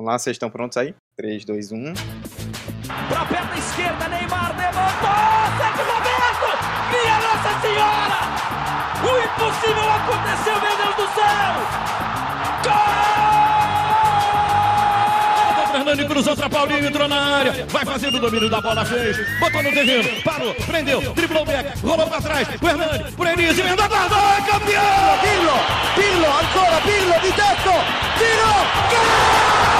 Vamos lá, vocês estão prontos aí? 3, 2, 1. Pra perna esquerda, Neymar levantou! Sérgio Roberto! Minha Nossa Senhora! O impossível aconteceu, meu Deus do céu! Gol! Fernando cruzou pra Paulinho, entrou na área, vai fazendo o domínio da bola, fez, botou no terreno, parou, prendeu, driblou o back, rolou pra trás, o Hernani, por Elise, emendou, guardou, é campeão! Pirlo, Pirlo, ancora Pirlo di tetto, tiro, gol!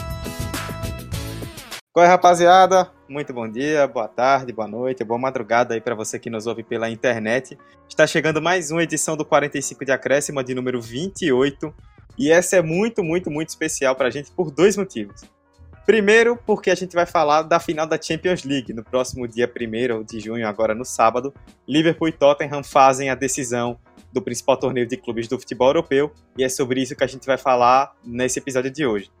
Qual é, rapaziada? Muito bom dia, boa tarde, boa noite, boa madrugada aí para você que nos ouve pela internet. Está chegando mais uma edição do 45 de acréscimo, de número 28, e essa é muito, muito, muito especial para a gente por dois motivos. Primeiro, porque a gente vai falar da final da Champions League no próximo dia 1 de junho, agora no sábado. Liverpool e Tottenham fazem a decisão do principal torneio de clubes do futebol europeu, e é sobre isso que a gente vai falar nesse episódio de hoje.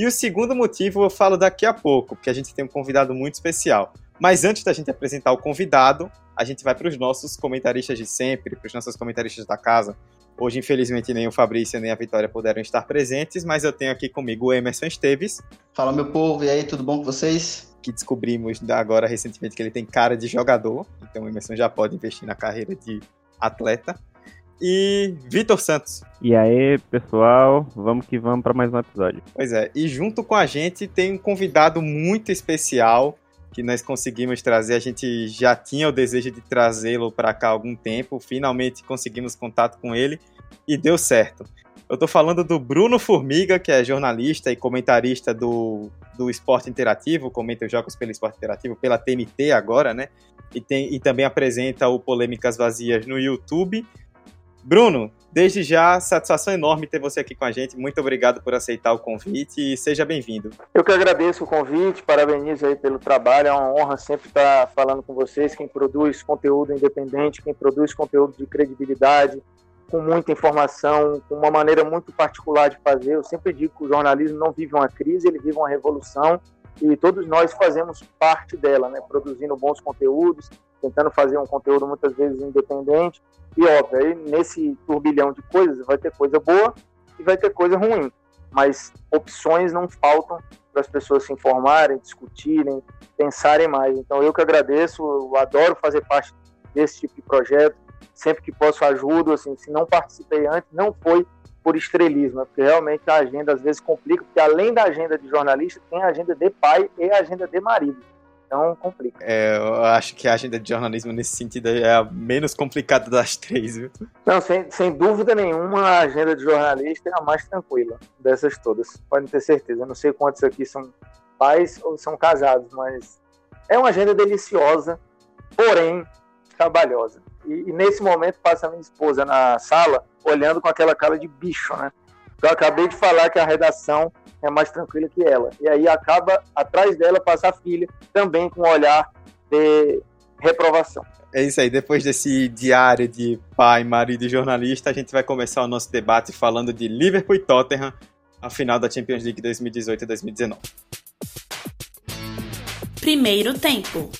E o segundo motivo eu falo daqui a pouco, porque a gente tem um convidado muito especial. Mas antes da gente apresentar o convidado, a gente vai para os nossos comentaristas de sempre, para os nossos comentaristas da casa. Hoje, infelizmente, nem o Fabrício nem a Vitória puderam estar presentes, mas eu tenho aqui comigo o Emerson Esteves. Fala, meu povo, e aí, tudo bom com vocês? Que descobrimos agora recentemente que ele tem cara de jogador, então o Emerson já pode investir na carreira de atleta. E Vitor Santos. E aí, pessoal, vamos que vamos para mais um episódio. Pois é, e junto com a gente tem um convidado muito especial que nós conseguimos trazer. A gente já tinha o desejo de trazê-lo para cá há algum tempo, finalmente conseguimos contato com ele e deu certo. Eu estou falando do Bruno Formiga, que é jornalista e comentarista do, do Esporte Interativo, comenta os jogos pelo Esporte Interativo, pela TNT agora, né? E, tem, e também apresenta o Polêmicas Vazias no YouTube. Bruno, desde já, satisfação enorme ter você aqui com a gente. Muito obrigado por aceitar o convite e seja bem-vindo. Eu que agradeço o convite, parabenizo aí pelo trabalho. É uma honra sempre estar falando com vocês, quem produz conteúdo independente, quem produz conteúdo de credibilidade, com muita informação, com uma maneira muito particular de fazer. Eu sempre digo que o jornalismo não vive uma crise, ele vive uma revolução e todos nós fazemos parte dela, né? Produzindo bons conteúdos, tentando fazer um conteúdo muitas vezes independente. E óbvio, aí nesse turbilhão de coisas vai ter coisa boa e vai ter coisa ruim. Mas opções não faltam para as pessoas se informarem, discutirem, pensarem mais. Então eu que agradeço, eu adoro fazer parte desse tipo de projeto. Sempre que posso ajudo, assim, se não participei antes, não foi por estrelismo, porque realmente a agenda às vezes complica, porque além da agenda de jornalista, tem a agenda de pai e a agenda de marido. Então complica. É, eu acho que a agenda de jornalismo nesse sentido é a menos complicada das três, viu? Não, sem, sem dúvida nenhuma, a agenda de jornalista é a mais tranquila dessas todas. Podem ter certeza. Eu não sei quantos aqui são pais ou são casados, mas é uma agenda deliciosa, porém trabalhosa. E, e nesse momento passa a minha esposa na sala, olhando com aquela cara de bicho, né? Eu acabei de falar que a redação é mais tranquila que ela. E aí acaba, atrás dela, passa a filha, também com um olhar de reprovação. É isso aí, depois desse diário de pai, marido e jornalista, a gente vai começar o nosso debate falando de Liverpool e Tottenham, a final da Champions League 2018 e 2019. Primeiro tempo.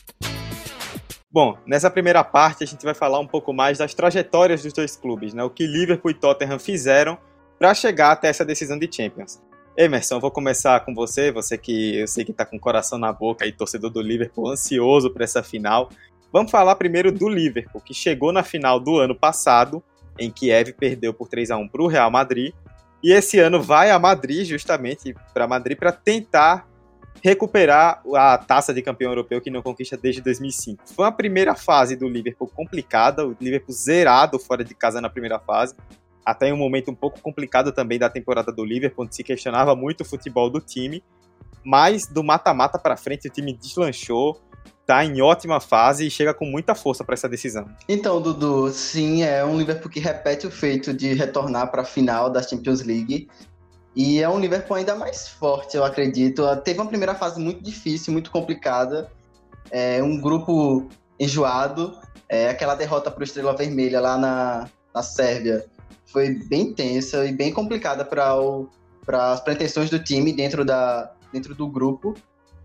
Bom, nessa primeira parte a gente vai falar um pouco mais das trajetórias dos dois clubes, né? O que Liverpool e Tottenham fizeram para chegar até essa decisão de Champions. Emerson, vou começar com você, você que eu sei que está com o coração na boca e torcedor do Liverpool ansioso para essa final. Vamos falar primeiro do Liverpool, que chegou na final do ano passado, em Kiev perdeu por 3 a 1 para o Real Madrid, e esse ano vai a Madrid justamente para Madrid para tentar recuperar a taça de campeão europeu que não conquista desde 2005. Foi a primeira fase do Liverpool complicada, o Liverpool zerado fora de casa na primeira fase, até em um momento um pouco complicado também da temporada do Liverpool, onde se questionava muito o futebol do time, mas do mata-mata para frente o time deslanchou, tá em ótima fase e chega com muita força para essa decisão. Então, Dudu, sim, é um Liverpool que repete o feito de retornar para a final da Champions League. E é um Liverpool ainda mais forte, eu acredito. Teve uma primeira fase muito difícil, muito complicada. É um grupo enjoado. É, aquela derrota para o Estrela Vermelha lá na, na Sérvia foi bem tensa e bem complicada para as pretensões do time dentro, da, dentro do grupo.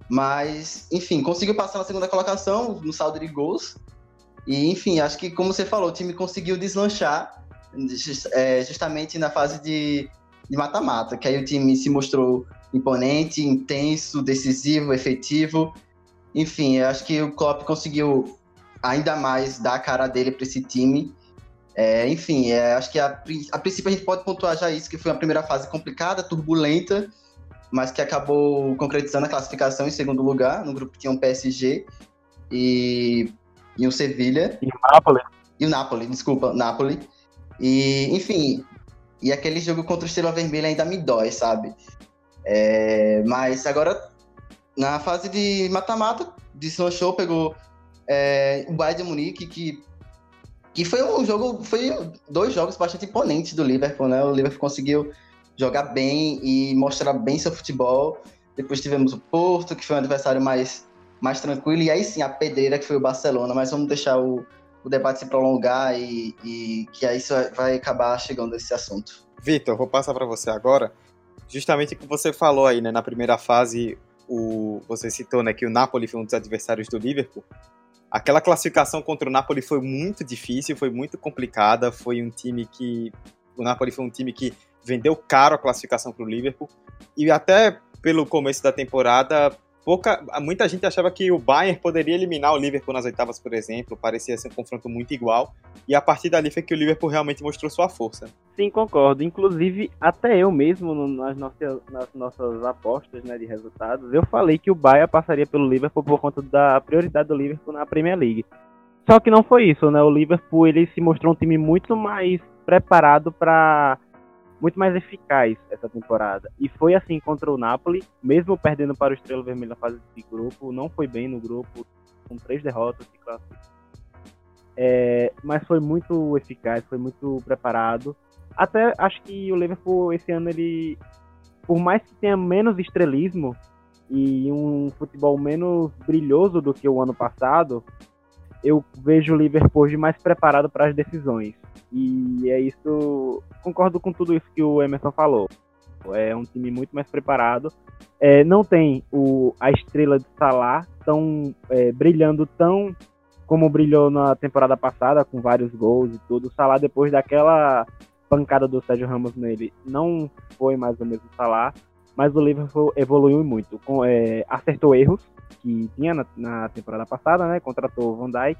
Mas, enfim, conseguiu passar na segunda colocação no saldo de gols. E, enfim, acho que, como você falou, o time conseguiu deslanchar é, justamente na fase de mata-mata, que aí o time se mostrou imponente, intenso, decisivo, efetivo. Enfim, acho que o Klopp conseguiu ainda mais dar a cara dele para esse time. É, enfim, é, acho que a, a princípio a gente pode pontuar já isso, que foi uma primeira fase complicada, turbulenta, mas que acabou concretizando a classificação em segundo lugar, no grupo que tinha um PSG e, e um Sevilha. E o Napoli. E o Napoli, desculpa, Napoli. E, enfim, e aquele jogo contra o Estrela Vermelha ainda me dói, sabe? É, mas agora, na fase de mata-mata, de Show pegou é, o Bayern de Munique, que, que foi um jogo, foi dois jogos bastante imponentes do Liverpool, né? O Liverpool conseguiu jogar bem e mostrar bem seu futebol. Depois tivemos o Porto, que foi um adversário mais, mais tranquilo, e aí sim a pedreira, que foi o Barcelona, mas vamos deixar o, o debate se prolongar e, e que aí isso vai acabar chegando a esse assunto. Vitor, vou passar para você agora. Justamente o que você falou aí, né? Na primeira fase, o, você citou né, que o Napoli foi um dos adversários do Liverpool. Aquela classificação contra o Napoli foi muito difícil, foi muito complicada. Foi um time que. O Napoli foi um time que vendeu caro a classificação para o Liverpool. E até pelo começo da temporada, pouca, muita gente achava que o Bayern poderia eliminar o Liverpool nas oitavas, por exemplo, parecia ser um confronto muito igual, e a partir dali foi que o Liverpool realmente mostrou sua força. Sim, concordo. Inclusive, até eu mesmo, nas nossas, nas nossas apostas né, de resultados, eu falei que o Bayern passaria pelo Liverpool por conta da prioridade do Liverpool na Premier League. Só que não foi isso, né? O Liverpool ele se mostrou um time muito mais preparado para muito mais eficaz essa temporada. E foi assim contra o Napoli, mesmo perdendo para o Estrela Vermelha na fase de grupo, não foi bem no grupo, com três derrotas se É, mas foi muito eficaz, foi muito preparado. Até acho que o Liverpool esse ano ele, por mais que tenha menos estrelismo e um futebol menos brilhoso do que o ano passado, eu vejo o Liverpool mais preparado para as decisões. E é isso. Concordo com tudo isso que o Emerson falou. É um time muito mais preparado. É, não tem o, a estrela de Salah tão é, brilhando tão como brilhou na temporada passada, com vários gols e tudo. O Salah, depois daquela pancada do Sérgio Ramos nele, não foi mais o mesmo Salah. Mas o Liverpool evoluiu muito. Com, é, acertou erros, que tinha na, na, temporada passada, né? Contratou o Van Dijk,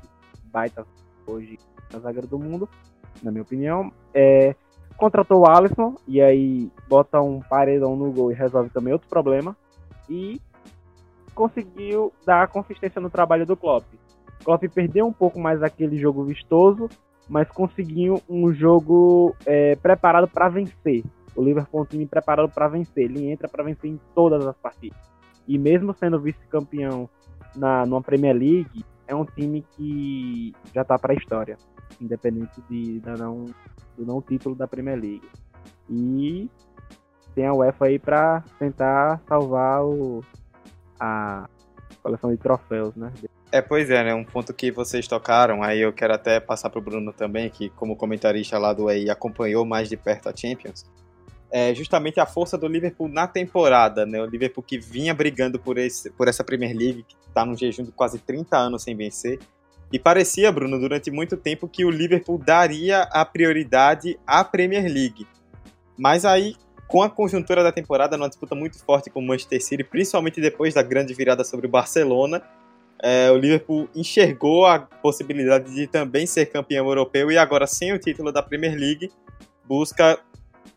baita hoje na zagueira do mundo, na minha opinião. É, contratou o Alisson, e aí bota um paredão no gol e resolve também outro problema. E conseguiu dar consistência no trabalho do Klopp. Klopp perdeu um pouco mais aquele jogo vistoso, mas conseguiu um jogo é, preparado para vencer. O Liverpool é um time preparado para vencer. Ele entra para vencer em todas as partidas. E mesmo sendo vice-campeão na numa Premier League, é um time que já está para a história, independente de, da não, do não título da Premier League. E tem a UEFA aí para tentar salvar o, a coleção de troféus, né? É, pois é, né? Um ponto que vocês tocaram, aí eu quero até passar para o Bruno também, que como comentarista lá do EI acompanhou mais de perto a Champions é, justamente a força do Liverpool na temporada, né? O Liverpool que vinha brigando por, esse, por essa Premier League, que está num jejum de quase 30 anos sem vencer. E parecia, Bruno, durante muito tempo que o Liverpool daria a prioridade à Premier League. Mas aí, com a conjuntura da temporada, numa disputa muito forte com o Manchester City, principalmente depois da grande virada sobre o Barcelona, é, o Liverpool enxergou a possibilidade de também ser campeão europeu e agora, sem o título da Premier League, busca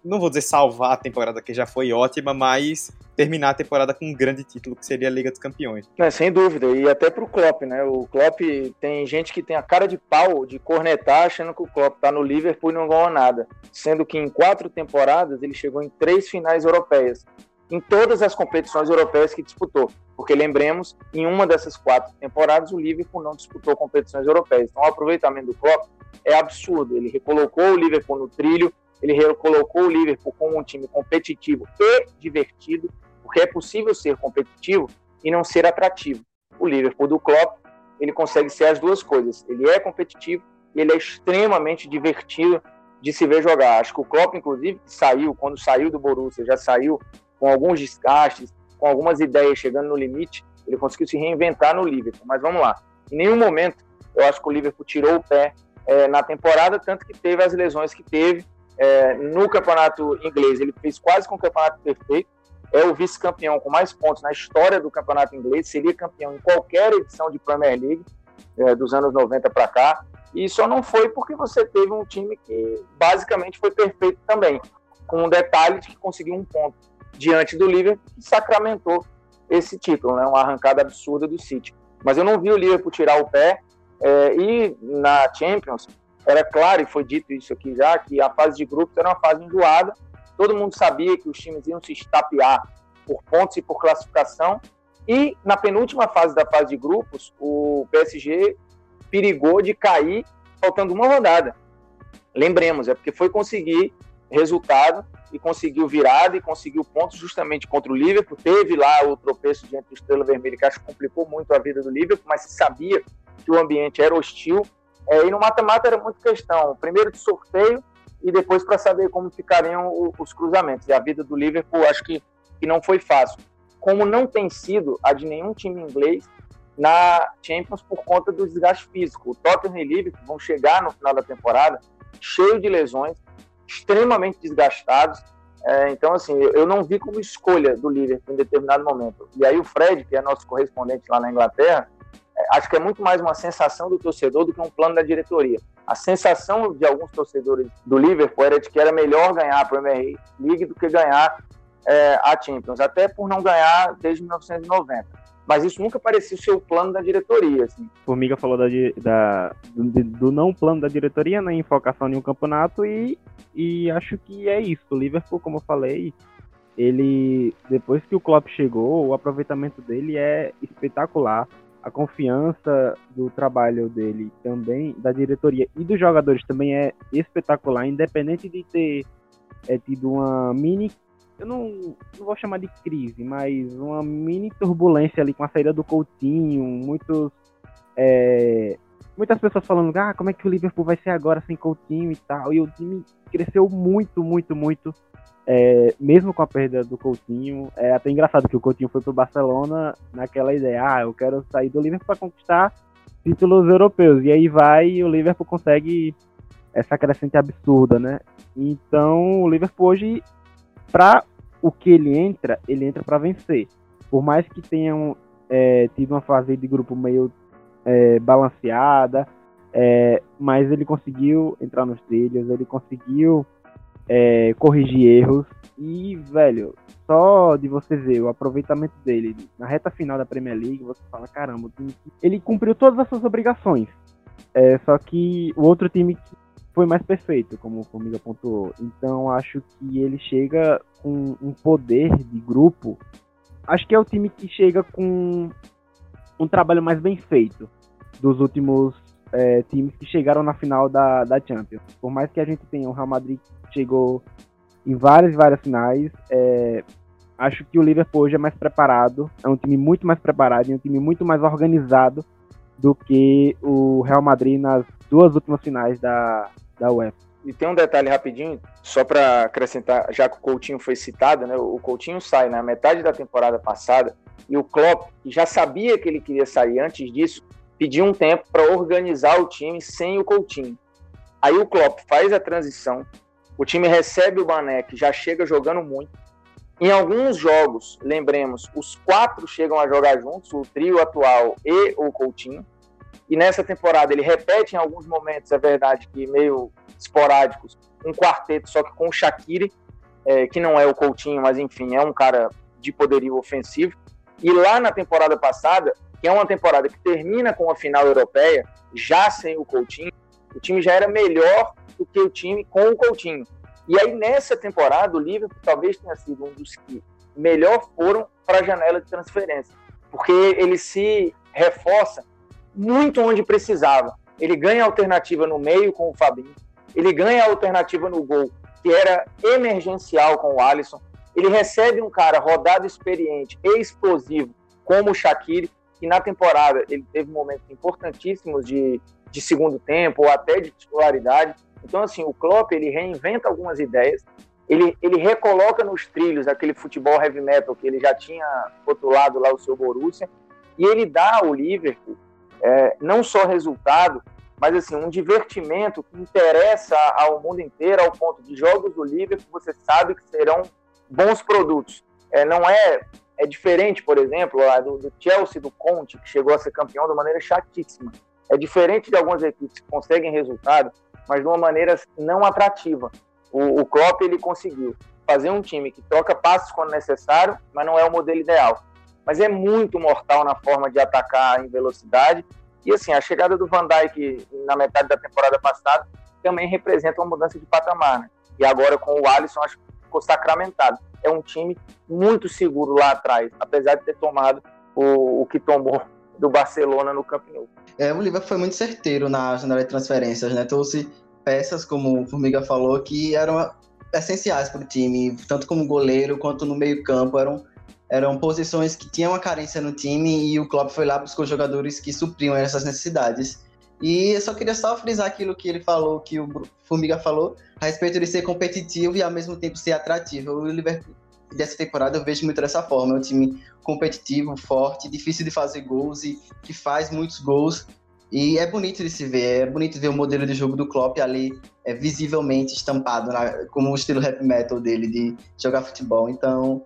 não vou dizer salvar a temporada que já foi ótima, mas terminar a temporada com um grande título que seria a Liga dos Campeões. É, sem dúvida, e até pro Klopp, né? O Klopp tem gente que tem a cara de pau de cornetar achando que o Klopp tá no Liverpool e não ganhou nada, sendo que em quatro temporadas ele chegou em três finais europeias, em todas as competições europeias que disputou, porque lembremos, em uma dessas quatro temporadas o Liverpool não disputou competições europeias, então o aproveitamento do Klopp é absurdo, ele recolocou o Liverpool no trilho, ele colocou o Liverpool como um time competitivo e divertido, porque é possível ser competitivo e não ser atrativo. O Liverpool do Klopp ele consegue ser as duas coisas. Ele é competitivo e ele é extremamente divertido de se ver jogar. Acho que o Klopp, inclusive, saiu, quando saiu do Borussia, já saiu com alguns desgastes, com algumas ideias chegando no limite, ele conseguiu se reinventar no Liverpool. Mas vamos lá. Em nenhum momento eu acho que o Liverpool tirou o pé é, na temporada, tanto que teve as lesões que teve. É, no campeonato inglês, ele fez quase com um campeonato perfeito. É o vice-campeão com mais pontos na história do campeonato inglês. Seria campeão em qualquer edição de Premier League é, dos anos 90 para cá. E só não foi porque você teve um time que basicamente foi perfeito também, com um detalhe de que conseguiu um ponto diante do Liverpool que sacramentou esse título, né? Uma arrancada absurda do City. Mas eu não vi o Liverpool tirar o pé. É, e na Champions, era claro, e foi dito isso aqui já, que a fase de grupos era uma fase enjoada. Todo mundo sabia que os times iam se estapear por pontos e por classificação. E na penúltima fase da fase de grupos, o PSG perigou de cair faltando uma rodada. Lembremos, é porque foi conseguir resultado e conseguiu virada e conseguiu pontos justamente contra o Liverpool. Teve lá o tropeço diante do Estrela Vermelha, que acho que complicou muito a vida do Liverpool, mas se sabia que o ambiente era hostil. É, e no mata-mata era muito questão, primeiro de sorteio e depois para saber como ficariam os cruzamentos. E a vida do Liverpool acho que, que não foi fácil. Como não tem sido a de nenhum time inglês na Champions por conta do desgaste físico. O Tottenham e Liverpool vão chegar no final da temporada cheio de lesões, extremamente desgastados. É, então, assim, eu não vi como escolha do Liverpool em determinado momento. E aí o Fred, que é nosso correspondente lá na Inglaterra, é, acho que é muito mais uma sensação do torcedor do que um plano da diretoria. A sensação de alguns torcedores do Liverpool era de que era melhor ganhar a Premier League do que ganhar é, a Champions, até por não ganhar desde 1990 mas isso nunca parecia o plano da diretoria. Assim. Formiga falou da, da do, do, não plano da diretoria, né, em focação em um campeonato, e, e acho que é isso. O Liverpool, como eu falei, ele, depois que o Klopp chegou, o aproveitamento dele é espetacular. A confiança do trabalho dele também, da diretoria e dos jogadores também é espetacular, independente de ter é, tido uma mini eu não, não vou chamar de crise, mas uma mini turbulência ali com a saída do Coutinho, muitos é, muitas pessoas falando, ah, como é que o Liverpool vai ser agora sem Coutinho e tal, e o time cresceu muito, muito, muito, é, mesmo com a perda do Coutinho, é até engraçado que o Coutinho foi pro Barcelona naquela ideia, ah, eu quero sair do Liverpool para conquistar títulos europeus, e aí vai e o Liverpool consegue essa crescente absurda, né? Então, o Liverpool hoje para o que ele entra, ele entra para vencer. Por mais que tenham é, tido uma fase de grupo meio é, balanceada, é, mas ele conseguiu entrar nos trilhos, ele conseguiu é, corrigir erros e, velho, só de você ver o aproveitamento dele na reta final da Premier League, você fala, caramba, ele cumpriu todas as suas obrigações. É, só que o outro time foi mais perfeito, como o Formiga pontuou. Então acho que ele chega com um poder de grupo. Acho que é o time que chega com um trabalho mais bem feito dos últimos é, times que chegaram na final da, da Champions. Por mais que a gente tenha o Real Madrid que chegou em várias várias finais, é, acho que o Liverpool hoje é mais preparado, é um time muito mais preparado, é um time muito mais organizado do que o Real Madrid nas duas últimas finais da, da UEFA. E tem um detalhe rapidinho, só para acrescentar, já que o Coutinho foi citado, né? O Coutinho sai na metade da temporada passada e o Klopp, que já sabia que ele queria sair antes disso, pediu um tempo para organizar o time sem o Coutinho. Aí o Klopp faz a transição, o time recebe o Mané, que já chega jogando muito. Em alguns jogos, lembremos, os quatro chegam a jogar juntos, o trio atual e o Coutinho e nessa temporada ele repete em alguns momentos, é verdade que meio esporádicos, um quarteto, só que com o Shaqiri, é, que não é o Coutinho, mas enfim, é um cara de poderio ofensivo. E lá na temporada passada, que é uma temporada que termina com a final europeia, já sem o Coutinho, o time já era melhor do que o time com o Coutinho. E aí nessa temporada, o Liverpool talvez tenha sido um dos que melhor foram para a janela de transferência, porque ele se reforça muito onde precisava. Ele ganha alternativa no meio com o Fabinho, ele ganha alternativa no gol, que era emergencial com o Alisson. Ele recebe um cara rodado experiente e explosivo como o Shaqiri. Que na temporada ele teve momentos importantíssimos de, de segundo tempo ou até de titularidade. Então, assim, o Klopp ele reinventa algumas ideias, ele, ele recoloca nos trilhos aquele futebol heavy metal que ele já tinha rotulado lá o seu Borussia, e ele dá ao Liverpool é, não só resultado, mas assim um divertimento que interessa ao mundo inteiro, ao ponto de jogos do Liverpool você sabe que serão bons produtos. É, não é é diferente, por exemplo, do, do Chelsea, do Conte, que chegou a ser campeão de uma maneira chatíssima. É diferente de algumas equipes que conseguem resultado, mas de uma maneira não atrativa. O, o Klopp ele conseguiu fazer um time que troca passos quando necessário, mas não é o modelo ideal. Mas é muito mortal na forma de atacar em velocidade. E assim, a chegada do Van Dijk na metade da temporada passada também representa uma mudança de patamar. Né? E agora com o Alisson, acho que ficou sacramentado. É um time muito seguro lá atrás, apesar de ter tomado o, o que tomou do Barcelona no Camp Nou. É, o Liverpool foi muito certeiro na janela de transferências, né? Trouxe peças, como o Formiga falou, que eram essenciais para o time, tanto como goleiro quanto no meio-campo. Eram, eram posições que tinham uma carência no time e o Klopp foi lá buscou jogadores que supriam essas necessidades. E eu só queria só frisar aquilo que ele falou, que o Formiga falou, a respeito de ser competitivo e ao mesmo tempo ser atrativo. O Liverpool dessa temporada eu vejo muito dessa forma. É um time competitivo, forte, difícil de fazer gols e que faz muitos gols e é bonito de se ver, é bonito ver o modelo de jogo do Klopp ali é, visivelmente estampado, na, como o estilo rap metal dele de jogar futebol. Então,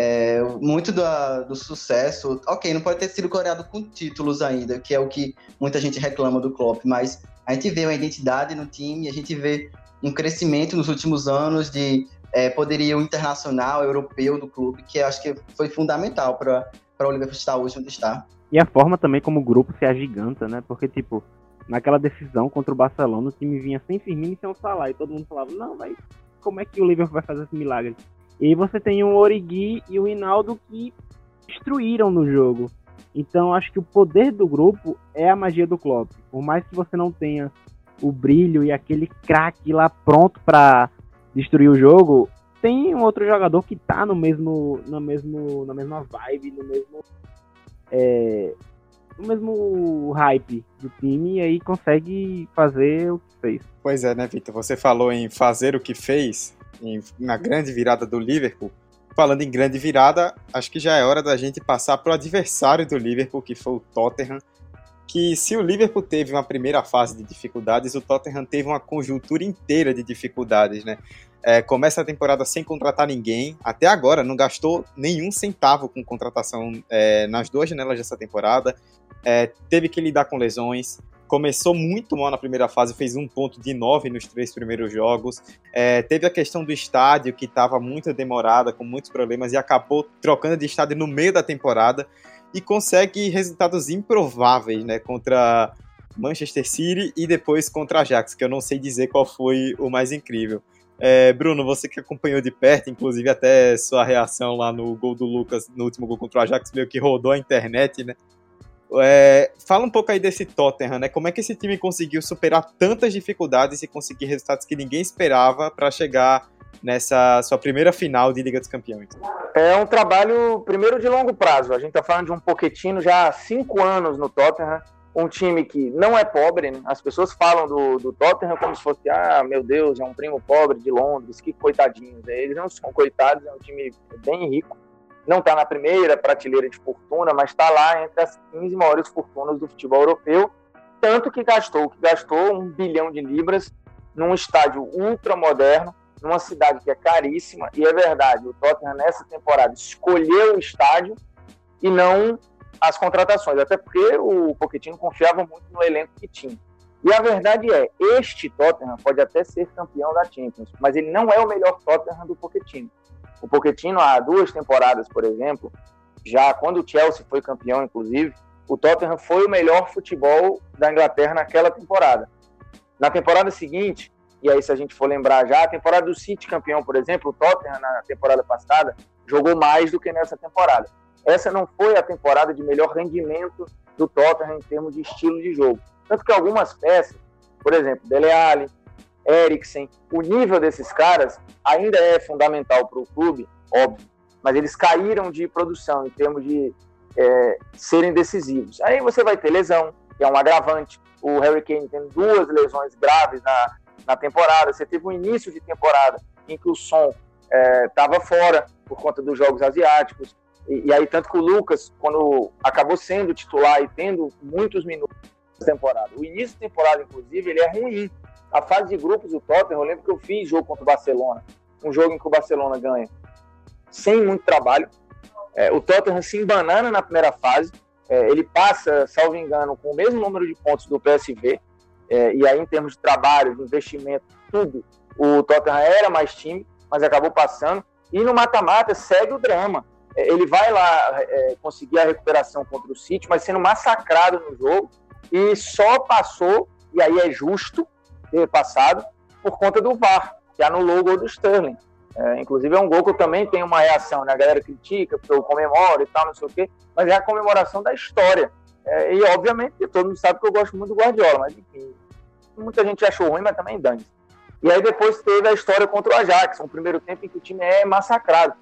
é, muito do, do sucesso, ok, não pode ter sido coreado com títulos ainda, que é o que muita gente reclama do Klopp, mas a gente vê uma identidade no time, a gente vê um crescimento nos últimos anos de é, poderio internacional, europeu do clube, que acho que foi fundamental para o Liverpool estar hoje onde está. E a forma também como o grupo se agiganta, né? Porque, tipo, naquela decisão contra o Barcelona, o time vinha sem Firmino e sem o Salah. E todo mundo falava, não, mas como é que o Liverpool vai fazer esse milagre? E você tem o Origi e o Hinaldo que destruíram no jogo. Então, acho que o poder do grupo é a magia do Klopp. Por mais que você não tenha o brilho e aquele craque lá pronto para destruir o jogo, tem um outro jogador que tá no mesmo, no mesmo, na mesma vibe, no mesmo é, o mesmo hype do time e aí consegue fazer o que fez. Pois é, né, Vitor? Você falou em fazer o que fez em, na grande virada do Liverpool. Falando em grande virada, acho que já é hora da gente passar para o adversário do Liverpool, que foi o Tottenham. Que se o Liverpool teve uma primeira fase de dificuldades, o Tottenham teve uma conjuntura inteira de dificuldades, né? É, começa a temporada sem contratar ninguém. Até agora não gastou nenhum centavo com contratação é, nas duas janelas dessa temporada. É, teve que lidar com lesões. Começou muito mal na primeira fase, fez um ponto de nove nos três primeiros jogos. É, teve a questão do estádio, que estava muito demorada, com muitos problemas, e acabou trocando de estádio no meio da temporada. E consegue resultados improváveis, né? Contra Manchester City e depois contra Ajax, que eu não sei dizer qual foi o mais incrível. É, Bruno, você que acompanhou de perto, inclusive até sua reação lá no gol do Lucas, no último gol contra o Ajax, meio que rodou a internet, né? É, fala um pouco aí desse Tottenham, né? Como é que esse time conseguiu superar tantas dificuldades e conseguir resultados que ninguém esperava para chegar nessa sua primeira final de Liga dos Campeões? É um trabalho, primeiro, de longo prazo. A gente está falando de um Poquetino já há cinco anos no Tottenham um time que não é pobre, né? as pessoas falam do, do Tottenham como se fosse, ah, meu Deus, é um primo pobre de Londres, que coitadinhos. Eles não são coitados, é um time bem rico. Não está na primeira prateleira de fortuna, mas está lá entre as 15 maiores fortunas do futebol europeu. Tanto que gastou, que gastou um bilhão de libras num estádio ultramoderno, numa cidade que é caríssima. E é verdade, o Tottenham nessa temporada escolheu o estádio e não as contratações, até porque o Pochettino confiava muito no elenco que tinha. E a verdade é, este Tottenham pode até ser campeão da Champions, mas ele não é o melhor Tottenham do Pochettino. O Pochettino, há duas temporadas, por exemplo, já quando o Chelsea foi campeão, inclusive, o Tottenham foi o melhor futebol da Inglaterra naquela temporada. Na temporada seguinte, e aí se a gente for lembrar já, a temporada do City campeão, por exemplo, o Tottenham na temporada passada jogou mais do que nessa temporada essa não foi a temporada de melhor rendimento do Tottenham em termos de estilo de jogo. Tanto que algumas peças, por exemplo, Dele Alli, Eriksen, o nível desses caras ainda é fundamental para o clube, óbvio, mas eles caíram de produção em termos de é, serem decisivos. Aí você vai ter lesão, que é um agravante. O Harry Kane tem duas lesões graves na, na temporada. Você teve um início de temporada em que o som estava é, fora por conta dos jogos asiáticos. E, e, aí, tanto que o Lucas, quando acabou sendo titular e tendo muitos minutos na temporada, o início da temporada, inclusive, ele é ruim. A fase de grupos do Tottenham, eu lembro que eu fiz jogo contra o Barcelona, um jogo em que o Barcelona ganha sem muito trabalho. É, o Tottenham se embanana na primeira fase, é, ele passa, salvo engano, com o mesmo número de pontos do PSV, é, e aí em termos de trabalho, de investimento, tudo, o Tottenham era mais time, mas acabou passando. E no mata-mata segue o drama. É, ele vai lá é, conseguir a recuperação contra o City, mas sendo massacrado no jogo, e só passou, e aí é justo passado, por conta do VAR, que anulou o gol do Sterling. É, inclusive é um gol que eu também tenho uma reação, né? A galera critica, porque eu comemoro e tal, não sei o quê, mas é a comemoração da história. É, e obviamente todo mundo sabe que eu gosto muito do Guardiola, mas enfim, muita gente achou ruim, mas também dane E aí depois teve a história contra o Ajax, um primeiro tempo em que o time é massacrado.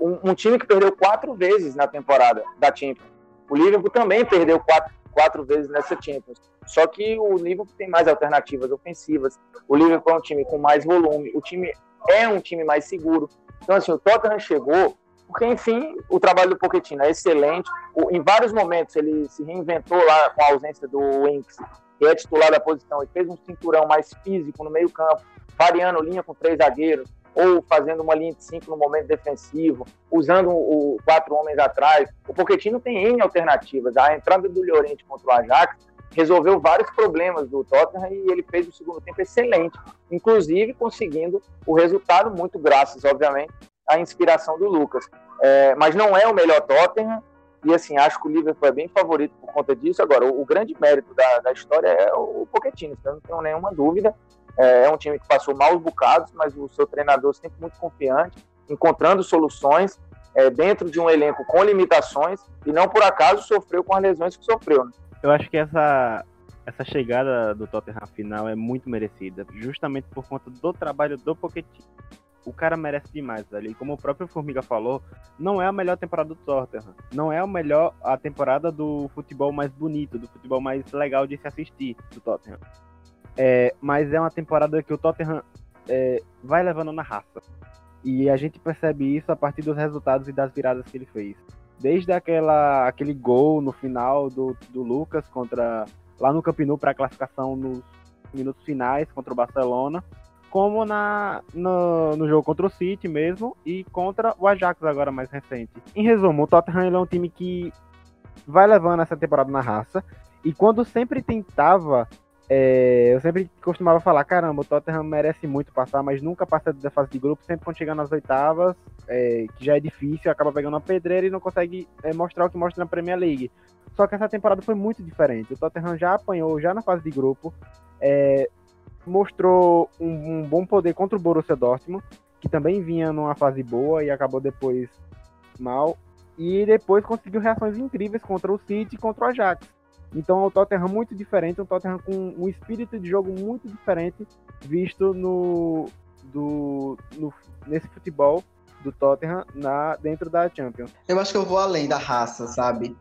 Um, um time que perdeu quatro vezes na temporada da Champions. O Liverpool também perdeu quatro, quatro vezes nessa Champions. Só que o Liverpool tem mais alternativas ofensivas. O Liverpool é um time com mais volume. O time é um time mais seguro. Então, assim, o Tottenham chegou porque, enfim, o trabalho do Pochettino é excelente. O, em vários momentos ele se reinventou lá com a ausência do Winks, que é titular da posição, e fez um cinturão mais físico no meio campo, variando linha com três zagueiros, ou fazendo uma linha de cinco no momento defensivo, usando o quatro homens atrás. O Pochettino tem N alternativas. A entrada do Llorente contra o Ajax resolveu vários problemas do Tottenham e ele fez o segundo tempo excelente, inclusive conseguindo o resultado muito graças, obviamente, à inspiração do Lucas. É, mas não é o melhor Tottenham e assim acho que o Liverpool é bem favorito por conta disso. Agora, o, o grande mérito da, da, história é o Pochettino, então não tenho nenhuma dúvida. É, é um time que passou maus bocados, mas o seu treinador sempre muito confiante, encontrando soluções é, dentro de um elenco com limitações e não por acaso sofreu com as lesões que sofreu. Né? Eu acho que essa, essa chegada do Tottenham final é muito merecida, justamente por conta do trabalho do Pochettino. O cara merece demais ali. Como o próprio Formiga falou, não é a melhor temporada do Tottenham. Não é a melhor a temporada do futebol mais bonito, do futebol mais legal de se assistir do Tottenham. É, mas é uma temporada que o Tottenham é, vai levando na raça. E a gente percebe isso a partir dos resultados e das viradas que ele fez desde aquela, aquele gol no final do, do Lucas contra lá no Camp para a classificação nos minutos finais contra o Barcelona, como na, no, no jogo contra o City mesmo e contra o Ajax agora mais recente. Em resumo, o Tottenham é um time que vai levando essa temporada na raça e quando sempre tentava é, eu sempre costumava falar, caramba, o Tottenham merece muito passar, mas nunca passa da fase de grupo, sempre quando chega nas oitavas, é, que já é difícil, acaba pegando uma pedreira e não consegue é, mostrar o que mostra na Premier League. Só que essa temporada foi muito diferente. O Tottenham já apanhou, já na fase de grupo, é, mostrou um, um, bom poder contra o Borussia Dortmund, que também vinha numa fase boa e acabou depois mal. E depois conseguiu reações incríveis contra o City e contra o Ajax. Então é um Tottenham muito diferente, um Tottenham com um espírito de jogo muito diferente visto no, do, no, nesse futebol do Tottenham na, dentro da Champions. Eu acho que eu vou além da raça, sabe?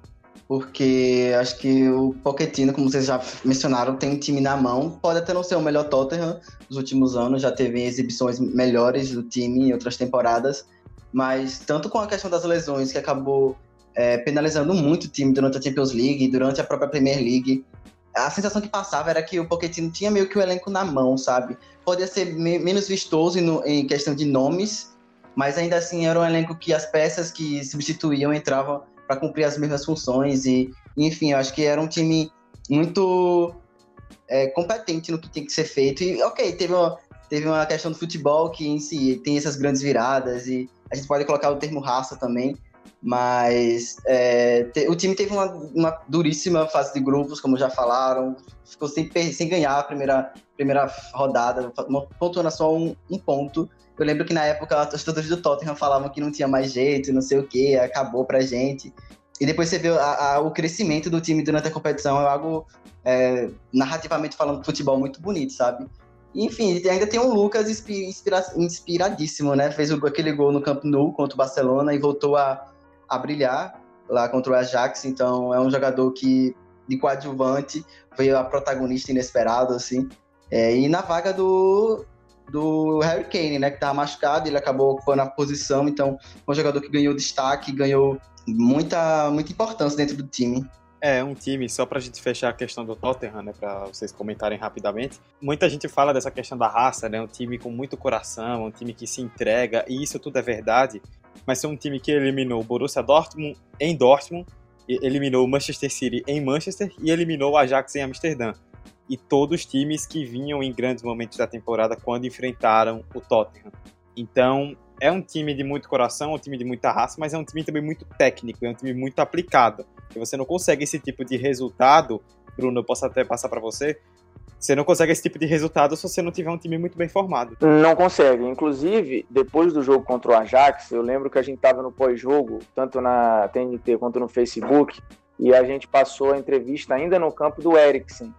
Porque acho que o Pochettino, como vocês já mencionaram, tem um time na mão. Pode até não ser o melhor Tottenham dos últimos anos, já teve exibições melhores do time em outras temporadas. Mas tanto com a questão das lesões, que acabou é, penalizando muito o time durante a Champions League, durante a própria Premier League. A sensação que passava era que o Pochettino tinha meio que o elenco na mão, sabe? Podia ser me menos vistoso no, em questão de nomes, mas ainda assim era um elenco que as peças que substituíam entravam para cumprir as mesmas funções e, enfim, eu acho que era um time muito é, competente no que tem que ser feito. E, ok, teve uma, teve uma questão do futebol que em si tem essas grandes viradas e a gente pode colocar o termo raça também, mas é, te, o time teve uma, uma, duríssima fase de grupos, como já falaram, ficou sem, sem ganhar a primeira, primeira rodada, pontuando só um, um ponto. Eu lembro que na época os torcedores do Tottenham falavam que não tinha mais jeito, não sei o que, acabou pra gente. E depois você vê a, a, o crescimento do time durante a competição, é algo, é, narrativamente falando, futebol muito bonito, sabe? Enfim, ainda tem um Lucas inspira, inspiradíssimo, né? Fez aquele gol no Camp Nou contra o Barcelona e voltou a, a brilhar. lá contra o Ajax, então é um jogador que de coadjuvante veio a protagonista inesperado, assim. É, e na vaga do, do Harry Kane, né, que estava machucado, ele acabou ocupando a posição, então um jogador que ganhou destaque, ganhou muita, muita importância dentro do time. É, um time, só pra gente fechar a questão do Tottenham, né, pra vocês comentarem rapidamente. Muita gente fala dessa questão da raça, né, um time com muito coração, um time que se entrega, e isso tudo é verdade, mas é um time que eliminou o Borussia Dortmund em Dortmund, eliminou o Manchester City em Manchester e eliminou o Ajax em Amsterdã. E todos os times que vinham em grandes momentos da temporada quando enfrentaram o Tottenham. Então, é um time de muito coração, um time de muita raça, mas é um time também muito técnico, é um time muito aplicado. E você não consegue esse tipo de resultado, Bruno, eu posso até passar para você. Você não consegue esse tipo de resultado se você não tiver um time muito bem formado. Não consegue. Inclusive, depois do jogo contra o Ajax, eu lembro que a gente estava no pós-jogo, tanto na TNT quanto no Facebook, e a gente passou a entrevista ainda no campo do Eriksen.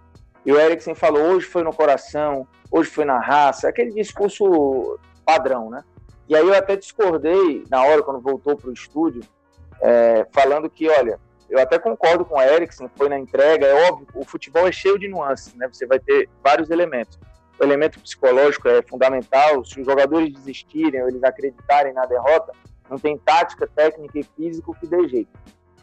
E o Eriksen falou: hoje foi no coração, hoje foi na raça, aquele discurso padrão, né? E aí eu até discordei na hora, quando voltou para o estúdio, é, falando que, olha, eu até concordo com o Eriksen, foi na entrega, é óbvio, o futebol é cheio de nuances, né? Você vai ter vários elementos. O elemento psicológico é fundamental, se os jogadores desistirem ou eles acreditarem na derrota, não tem tática, técnica e físico que dê jeito.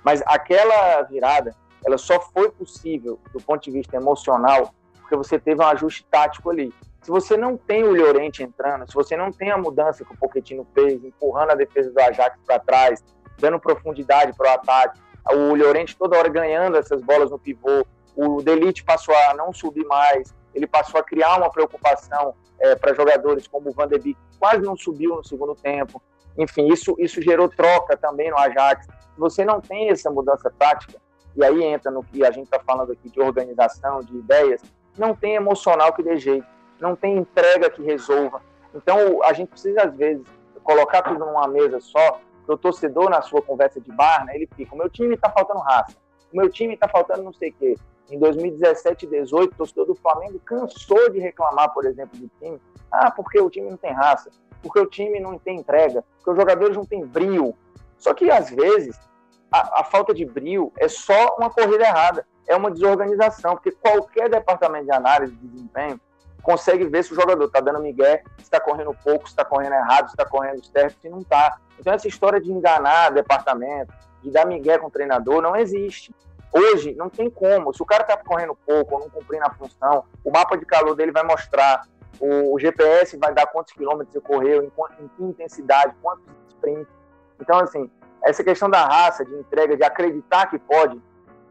Mas aquela virada, ela só foi possível do ponto de vista emocional, porque você teve um ajuste tático ali. Se você não tem o Llorente entrando, se você não tem a mudança que o Pochettino fez, empurrando a defesa do Ajax para trás, dando profundidade para o ataque, o Llorente toda hora ganhando essas bolas no pivô, o Delite passou a não subir mais, ele passou a criar uma preocupação é, para jogadores como o Van de Beek, quase não subiu no segundo tempo. Enfim, isso, isso gerou troca também no Ajax. Se você não tem essa mudança tática, e aí entra no que a gente está falando aqui de organização, de ideias, não tem emocional que dê jeito não tem entrega que resolva. Então, a gente precisa, às vezes, colocar tudo numa mesa só, o torcedor, na sua conversa de bar, né, ele fica, o meu time está faltando raça, o meu time está faltando não sei o quê. Em 2017 e 2018, o torcedor do Flamengo cansou de reclamar, por exemplo, do time. Ah, porque o time não tem raça, porque o time não tem entrega, porque os jogadores não têm brio. Só que, às vezes, a, a falta de brio é só uma corrida errada, é uma desorganização, porque qualquer departamento de análise de desempenho consegue ver se o jogador está dando migué, se está correndo pouco, se está correndo errado, se está correndo certo, se não está. Então, essa história de enganar departamento, de dar migué com o treinador, não existe. Hoje, não tem como. Se o cara está correndo pouco ou não cumprindo a função, o mapa de calor dele vai mostrar, o, GPS vai dar quantos quilômetros ele correu, em, em que intensidade, quantos sprints. Então, assim, essa questão da raça, de entrega, de acreditar que pode,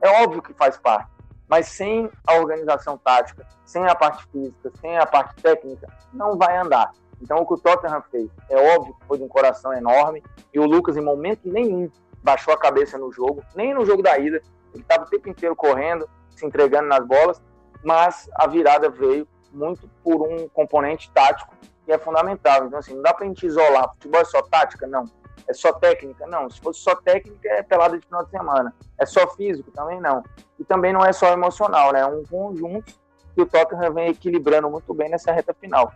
é óbvio que faz parte mas sem a organização tática, sem a parte física, sem a parte técnica, não vai andar. Então, o que o Tottenham fez, é óbvio que foi de um coração enorme, e o Lucas, em momento nenhum, baixou a cabeça no jogo, nem no jogo da ida, ele estava o tempo inteiro correndo, se entregando nas bolas, mas a virada veio muito por um componente tático que é fundamental. Então, assim, não dá para a gente isolar. Futebol é só tática? Não é só técnica? Não. Se fosse só técnica, é pelada de final de semana. É só físico? Também não. E também não é só emocional, né? É um conjunto que o Tottenham vem equilibrando muito bem nessa reta final.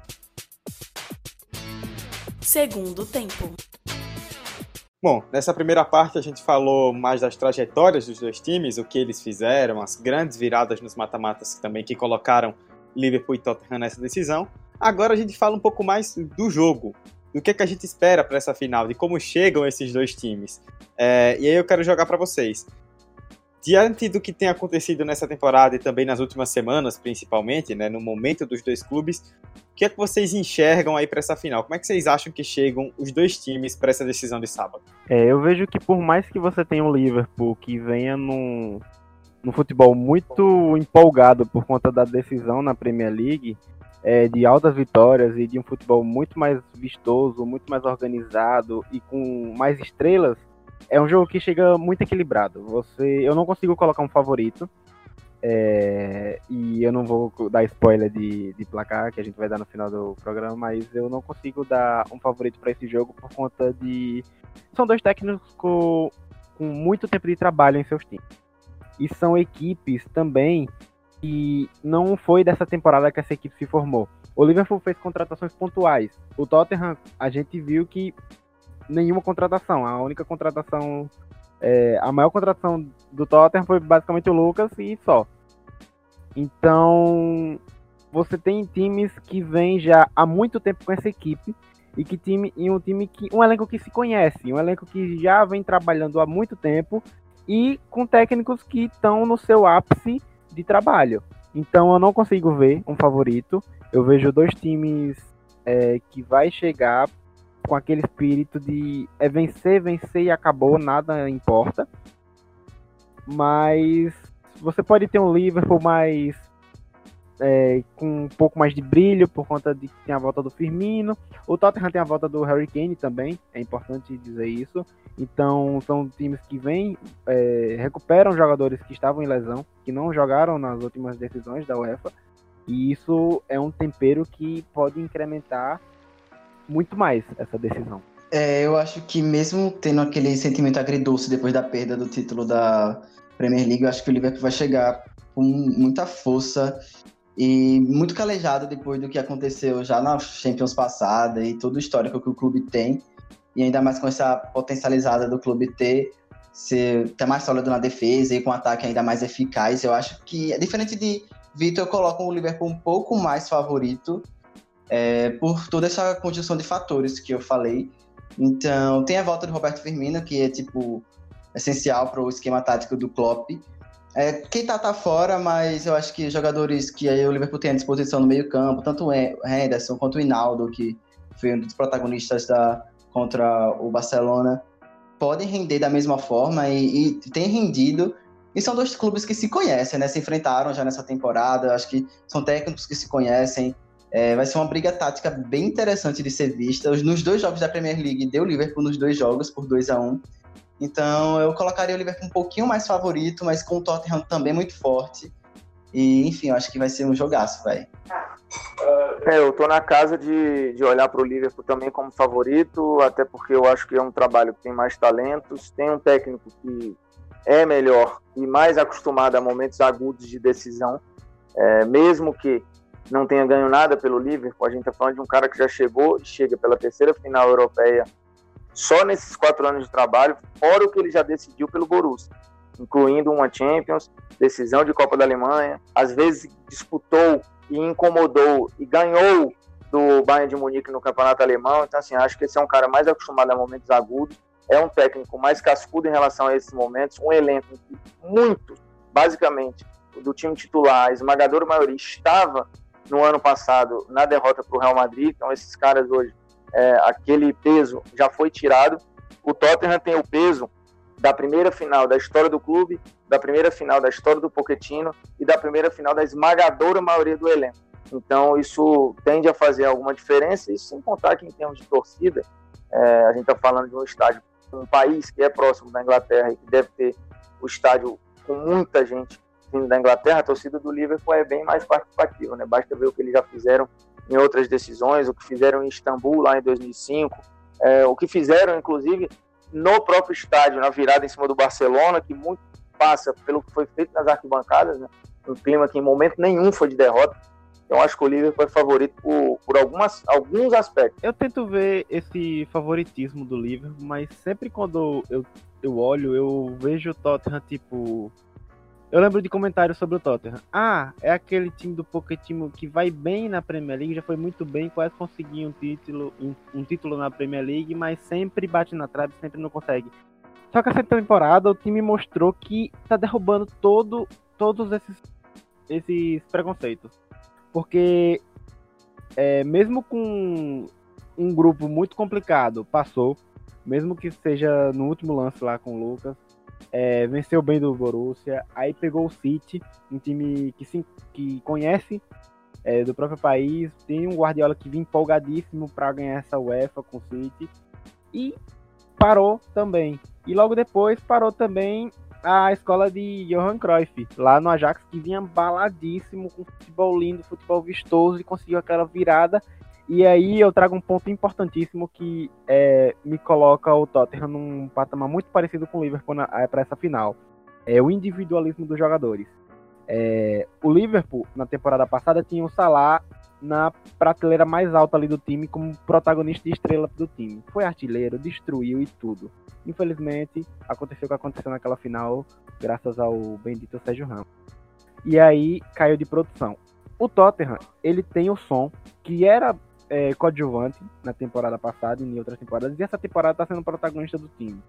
Segundo tempo. Bom, nessa primeira parte a gente falou mais das trajetórias dos dois times, o que eles fizeram, as grandes viradas nos mata-matas também que colocaram Liverpool e Tottenham nessa decisão. Agora a gente fala um pouco mais do jogo, do que, é que a gente espera para essa final, de como chegam esses dois times. É, e aí eu quero jogar para vocês. Diante do que tem acontecido nessa temporada e também nas últimas semanas, principalmente, né, no momento dos dois clubes, o que é que vocês enxergam aí para essa final? Como é que vocês acham que chegam os dois times para essa decisão de sábado? É, eu vejo que por mais que você tenha o Liverpool que venha num, num futebol muito empolgado por conta da decisão na Premier League, é, de altas vitórias e de um futebol muito mais vistoso, muito mais organizado e com mais estrelas, é um jogo que chega muito equilibrado. Você, eu não consigo colocar um favorito. É, e eu não vou dar spoiler de, de placar que a gente vai dar no final do programa, mas eu não consigo dar um favorito para esse jogo por conta de são dois técnicos com, com muito tempo de trabalho em seus times. E são equipes também que não foi dessa temporada que essa equipe se formou. O Liverpool fez contratações pontuais. O Tottenham, a gente viu que nenhuma contratação. A única contratação É, a maior contratação do Tottenham foi basicamente o Lucas e só. Então, você tem times que vêm já há muito tempo com essa equipe e que time e um time que um elenco que se conhece, um elenco que já vem trabalhando há muito tempo e com técnicos que estão no seu ápice de trabalho. Então eu não consigo ver um favorito. Eu vejo dois times é, que vai chegar com aquele espírito de é vencer, vencer e acabou, nada importa. Mas você pode ter um Liverpool mais é, com um pouco mais de brilho por conta de que tem a volta do Firmino. O Tottenham tem a volta do Harry Kane também, é importante dizer isso. Então são times que vêm, é, recuperam jogadores que estavam em lesão, que não jogaram nas últimas decisões da UEFA. E isso é um tempero que pode incrementar muito mais essa decisão. É, eu acho que mesmo tendo aquele sentimento agridoce depois da perda do título da Premier League, eu acho que o Liverpool vai chegar com muita força e muito calejado depois do que aconteceu já na Champions passada e todo o histórico que o clube tem. E ainda mais com essa potencializada do clube ter, ser, ter mais sólido na defesa e com um ataque ainda mais eficaz. Eu acho que, é diferente de Vitor, eu coloco o Liverpool um pouco mais favorito é, por toda essa conjunção de fatores que eu falei. Então, tem a volta do Roberto Firmino, que é, tipo, essencial para o esquema tático do Klopp. É, Keita tá fora, mas eu acho que jogadores que aí o Liverpool tem à disposição no meio campo, tanto o Henderson quanto o Hinaldo, que foi um dos protagonistas da, contra o Barcelona, podem render da mesma forma e, e tem rendido. E são dois clubes que se conhecem, né? Se enfrentaram já nessa temporada. Acho que são técnicos que se conhecem. É, vai ser uma briga tática bem interessante de ser vista. Nos dois jogos da Premier League, deu Liverpool nos dois jogos por 2 a 1 um. Então eu colocaria o Liverpool um pouquinho mais favorito, mas com o Tottenham também muito forte. E, enfim, eu acho que vai ser um jogaço, velho. É, eu tô na casa de, de olhar para o Liverpool também como favorito, até porque eu acho que é um trabalho que tem mais talentos, tem um técnico que é melhor e mais acostumado a momentos agudos de decisão, é, mesmo que não tenha ganho nada pelo Liverpool, a gente está falando de um cara que já chegou, chega pela terceira final europeia só nesses quatro anos de trabalho, fora o que ele já decidiu pelo Borussia, incluindo uma Champions, decisão de Copa da Alemanha, às vezes disputou e incomodou e ganhou do Bayern de Munique no campeonato alemão. Então, assim, acho que esse é um cara mais acostumado a momentos agudos, é um técnico mais cascudo em relação a esses momentos, um elenco que muitos, basicamente, do time titular, a esmagadora maioria, estava no ano passado na derrota para o Real Madrid. Então, esses caras hoje é, aquele peso já foi tirado. O Tottenham tem o peso da primeira final da história do clube, da primeira final da história do Pochettino e da primeira final da esmagadora maioria do elenco. Então isso tende a fazer alguma diferença e sem contar que em termos de torcida, é, a gente está falando de um estádio, um país que é próximo da Inglaterra e que deve ter o estádio com muita gente vindo da Inglaterra, a torcida do Liverpool é bem mais participativa, né? Basta ver o que eles já fizeram em outras decisões, o que fizeram em Istambul lá em 2005, é, o que fizeram, inclusive, no próprio estádio, na virada em cima do Barcelona, que muito passa pelo que foi feito nas arquibancadas, né? um clima que em momento nenhum foi de derrota. Então acho que o Liverpool é favorito por, por algumas, alguns aspectos. Eu tento ver esse favoritismo do Liverpool, mas sempre quando eu, eu olho, eu vejo o Tottenham, tipo, eu lembro de comentários sobre o Tottenham. Ah, é aquele time do Pochettino que vai bem na Premier League, já foi muito bem, quase conseguiu um título, um, um título na Premier League, mas sempre bate na trave, sempre não consegue. Só que essa temporada o time mostrou que tá derrubando todo, todos esses, esses preconceitos. Porque é, mesmo com um grupo muito complicado, passou. Mesmo que seja no último lance lá com o Lucas, é, venceu bem do Borussia, aí pegou o City, um time que, se, que conhece é, do próprio país, tem um Guardiola que vinha empolgadíssimo para ganhar essa UEFA com o City, e parou também. E logo depois parou também a escola de Johan Cruyff, lá no Ajax, que vinha baladíssimo, com futebol lindo, futebol vistoso, e conseguiu aquela virada e aí eu trago um ponto importantíssimo que é, me coloca o Tottenham num patamar muito parecido com o Liverpool é, para essa final. É o individualismo dos jogadores. É, o Liverpool, na temporada passada, tinha o Salah na prateleira mais alta ali do time como protagonista e estrela do time. Foi artilheiro, destruiu e tudo. Infelizmente, aconteceu o que aconteceu naquela final, graças ao bendito Sérgio Ramos. E aí caiu de produção. O Tottenham, ele tem o som que era é, coadjuvante na temporada passada e em outras temporadas, e essa temporada está sendo protagonista do time.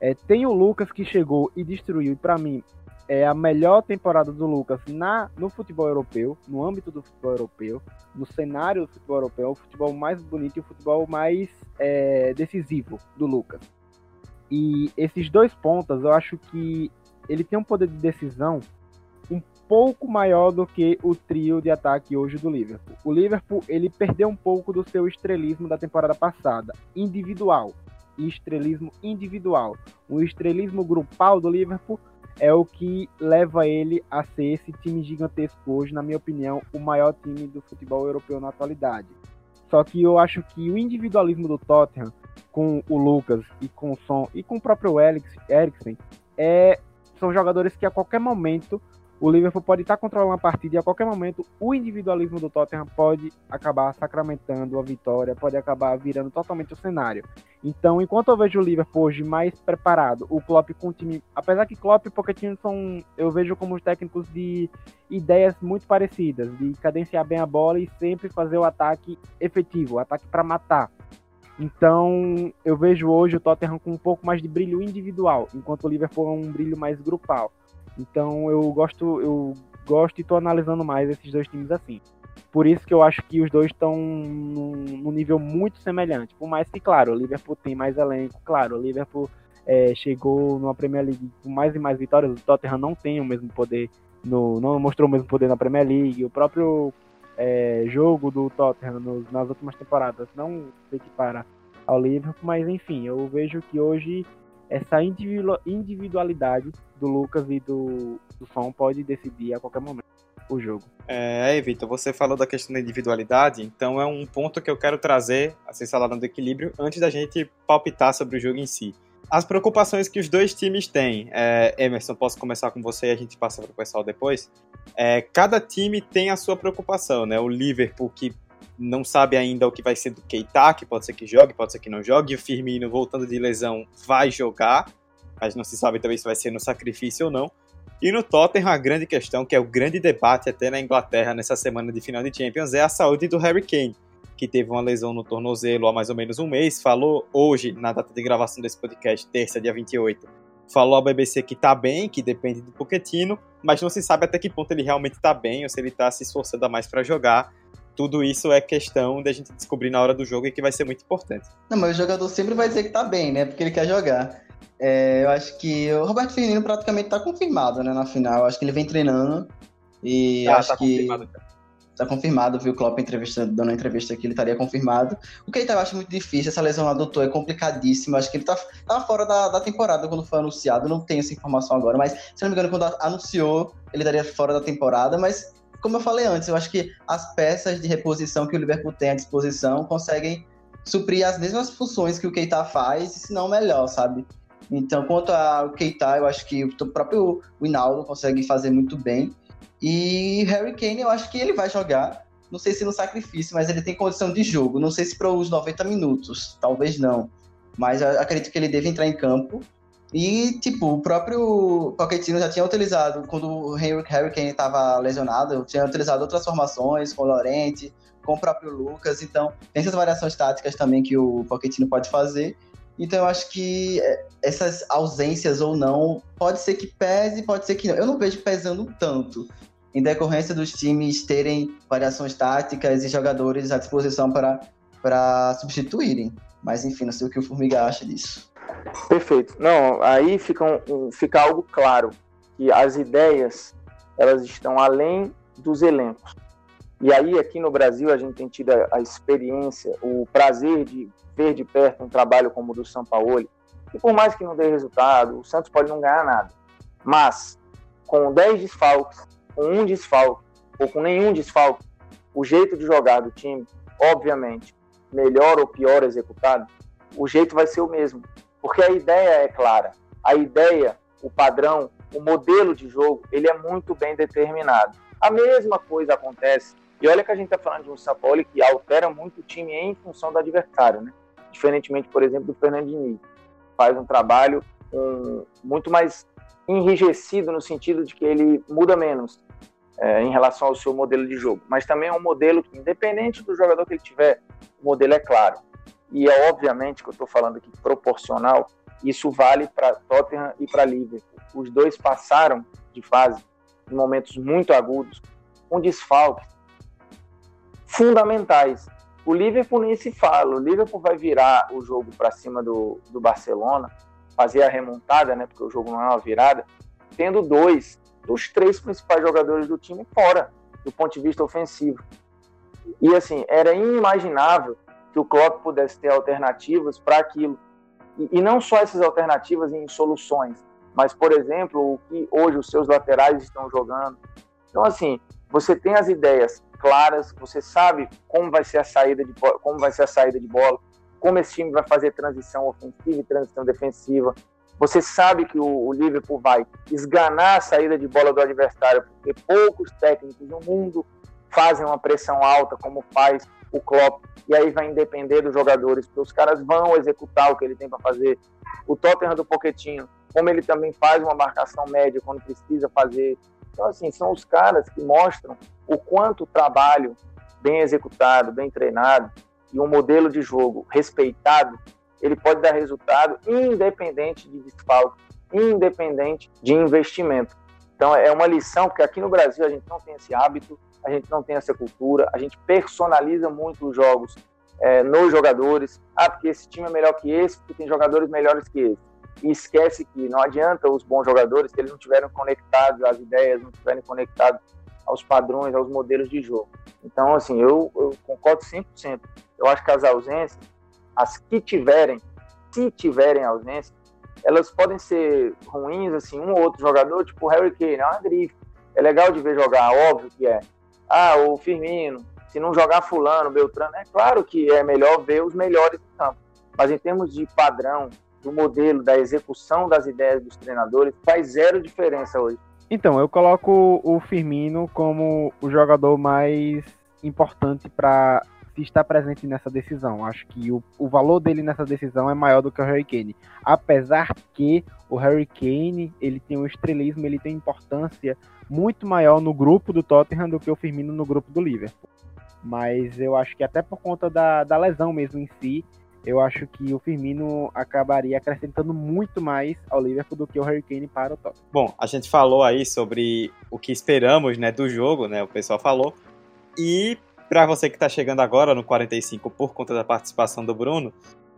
É, tem o Lucas que chegou e destruiu, e para mim é a melhor temporada do Lucas na, no futebol europeu, no âmbito do futebol europeu, no cenário do futebol europeu, o futebol mais bonito e o futebol mais é, decisivo do Lucas. E esses dois pontos, eu acho que ele tem um poder de decisão pouco maior do que o trio de ataque hoje do Liverpool. O Liverpool ele perdeu um pouco do seu estrelismo da temporada passada, individual estrelismo individual. O estrelismo grupal do Liverpool é o que leva ele a ser esse time gigantesco hoje, na minha opinião, o maior time do futebol europeu na atualidade. Só que eu acho que o individualismo do Tottenham, com o Lucas e com o Son e com o próprio Eriksen, é, são jogadores que a qualquer momento o Liverpool pode estar controlando a partida e a qualquer momento o individualismo do Tottenham pode acabar sacramentando a vitória, pode acabar virando totalmente o cenário. Então, enquanto eu vejo o Liverpool hoje mais preparado, o Klopp com o time, apesar que Klopp e Pochettino são, eu vejo como técnicos de ideias muito parecidas, de cadenciar bem a bola e sempre fazer o ataque efetivo, o ataque para matar. Então, eu vejo hoje o Tottenham com um pouco mais de brilho individual, enquanto o Liverpool é um brilho mais grupal. Então eu gosto, eu gosto e tô analisando mais esses dois times assim. Por isso que eu acho que os dois estão num, nível muito semelhante. Por mais que, claro, o Liverpool tem mais elenco, claro, o Liverpool é, chegou numa Premier League com mais e mais vitórias, o Tottenham não tem o mesmo poder, no, não mostrou o mesmo poder na Premier League, o próprio é, jogo do Tottenham nos, nas últimas temporadas não se equipara ao Liverpool, mas enfim, eu vejo que hoje essa individualidade do Lucas e do, do Som pode decidir a qualquer momento o jogo. É, Vitor, você falou da questão da individualidade, então é um ponto que eu quero trazer, assim, falando do equilíbrio, antes da gente palpitar sobre o jogo em si. As preocupações que os dois times têm, é, Emerson, posso começar com você e a gente passa para o pessoal depois. É, cada time tem a sua preocupação, né? O Liverpool, que não sabe ainda o que vai ser do Keita, que pode ser que jogue, pode ser que não jogue. O Firmino, voltando de lesão, vai jogar, mas não se sabe também se vai ser no sacrifício ou não. E no Tottenham, a grande questão, que é o grande debate até na Inglaterra nessa semana de final de Champions, é a saúde do Harry Kane, que teve uma lesão no tornozelo há mais ou menos um mês. Falou hoje, na data de gravação desse podcast, terça, dia 28, falou à BBC que tá bem, que depende do Pochettino, mas não se sabe até que ponto ele realmente tá bem ou se ele tá se esforçando a mais para jogar tudo isso é questão da gente descobrir na hora do jogo e que vai ser muito importante. Não, mas o jogador sempre vai dizer que tá bem, né? Porque ele quer jogar. É, eu acho que o Roberto Firmino praticamente tá confirmado, né, na final. Eu acho que ele vem treinando e ah, acho tá que confirmado, tá confirmado, viu o Klopp entrevista, dando a entrevista que ele estaria confirmado. O que eu acho muito difícil, essa lesão lá do Tô é complicadíssima. Acho que ele tá, tá fora da, da temporada quando foi anunciado. Não tenho essa informação agora, mas se não me engano, quando anunciou, ele estaria fora da temporada, mas como eu falei antes, eu acho que as peças de reposição que o Liverpool tem à disposição conseguem suprir as mesmas funções que o Keita faz, se não melhor, sabe? Então, quanto ao Keita, eu acho que o próprio Winaldo consegue fazer muito bem. E Harry Kane, eu acho que ele vai jogar. Não sei se no sacrifício, mas ele tem condição de jogo. Não sei se para os 90 minutos, talvez não. Mas acredito que ele deve entrar em campo. E, tipo, o próprio Pochettino já tinha utilizado, quando o Harry Kane estava lesionado, tinha utilizado outras formações, com o Lorente, com o próprio Lucas. Então, tem essas variações táticas também que o Pochettino pode fazer. Então, eu acho que é, essas ausências ou não, pode ser que pese, pode ser que não. Eu não vejo pesando tanto, em decorrência dos times terem variações táticas e jogadores à disposição para substituírem. Mas, enfim, não sei o que o Formiga acha disso. Perfeito. Não, aí fica, um, fica algo claro, que as ideias, elas estão além dos elencos. E aí, aqui no Brasil, a gente tem tido a, a experiência, o prazer de ver de perto um trabalho como o do São Paulo, e por mais que não dê resultado, o Santos pode não ganhar nada. Mas, com 10 desfalques, com um desfalque, ou com nenhum desfalque, o jeito de jogar do time, obviamente, melhor ou pior executado, o jeito vai ser o mesmo. Porque a ideia é clara. A ideia, o padrão, o modelo de jogo, ele é muito bem determinado. A mesma coisa acontece E olha que a gente está falando de um Paulo que altera muito o time em função do adversário, né? Diferentemente, por exemplo, do Fernandinho. Faz um trabalho um, muito mais enrijecido no sentido de que ele muda menos é, em relação ao seu modelo de jogo. Mas também é um modelo que, independente do jogador que ele tiver, o modelo é claro. E é obviamente que eu estou falando aqui proporcional, isso vale para Tottenham e para Liverpool. Os dois passaram de fase em momentos muito agudos, com desfalques fundamentais. O Liverpool nem se fala. O Liverpool vai virar o jogo para cima do, do Barcelona, fazer a remontada, né? Porque o jogo não é uma virada, tendo dois dos três principais jogadores do time fora, do ponto de vista ofensivo. E assim, era inimaginável que o Klopp pudesse ter alternativas para aquilo. E, e, não só essas alternativas em soluções, mas, por exemplo, o que hoje os seus laterais estão jogando. Então, assim, você tem as ideias claras, você sabe como vai ser a saída de como vai ser a saída de bola, como esse time vai fazer transição ofensiva e transição defensiva. Você sabe que o, o Liverpool vai esganar a saída de bola do adversário, porque poucos técnicos no mundo fazem uma pressão alta como faz o Klopp, e aí vai depender dos jogadores, porque os caras vão executar o que ele tem para fazer. O Tottenham do Pochettino, como ele também faz uma marcação média quando precisa fazer. Então, assim, são os caras que mostram o quanto o trabalho bem executado, bem treinado e um modelo de jogo respeitado, ele pode dar resultado independente de desfalque, independente de investimento. Então é uma lição, porque aqui no Brasil a gente não tem esse hábito, a gente não tem essa cultura, a gente personaliza muito os jogos é, nos jogadores. Ah, porque esse time é melhor que esse, porque tem jogadores melhores que esse. E esquece que não adianta os bons jogadores, que eles não tiveram conectados às ideias, não estiverem conectados aos padrões, aos modelos de jogo. Então, assim, eu, eu concordo 100%. Eu acho que as ausências, as que tiverem, se tiverem ausência, elas podem ser ruins, assim, um ou outro jogador, tipo o Harry Kane, é uma grife. É legal de ver jogar, óbvio que é. Ah, o Firmino, se não jogar fulano, Beltrano, é claro que é melhor ver os melhores do campo. Mas em termos de padrão, do modelo, da execução das ideias dos treinadores, faz zero diferença hoje. Então, eu coloco o Firmino como o jogador mais importante para estar presente nessa decisão. Acho que o, o valor dele nessa decisão é maior do que o Harry Kane. Apesar que o Harry Kane ele tem um estrelismo, ele tem importância muito maior no grupo do Tottenham do que o Firmino no grupo do Liverpool. Mas eu acho que até por conta da, da lesão mesmo em si, eu acho que o Firmino acabaria acrescentando muito mais ao Liverpool do que o Harry Kane para o Tottenham. Bom, a gente falou aí sobre o que esperamos né, do jogo, né? O pessoal falou. E para você que está chegando agora no 45 por conta da participação do Bruno,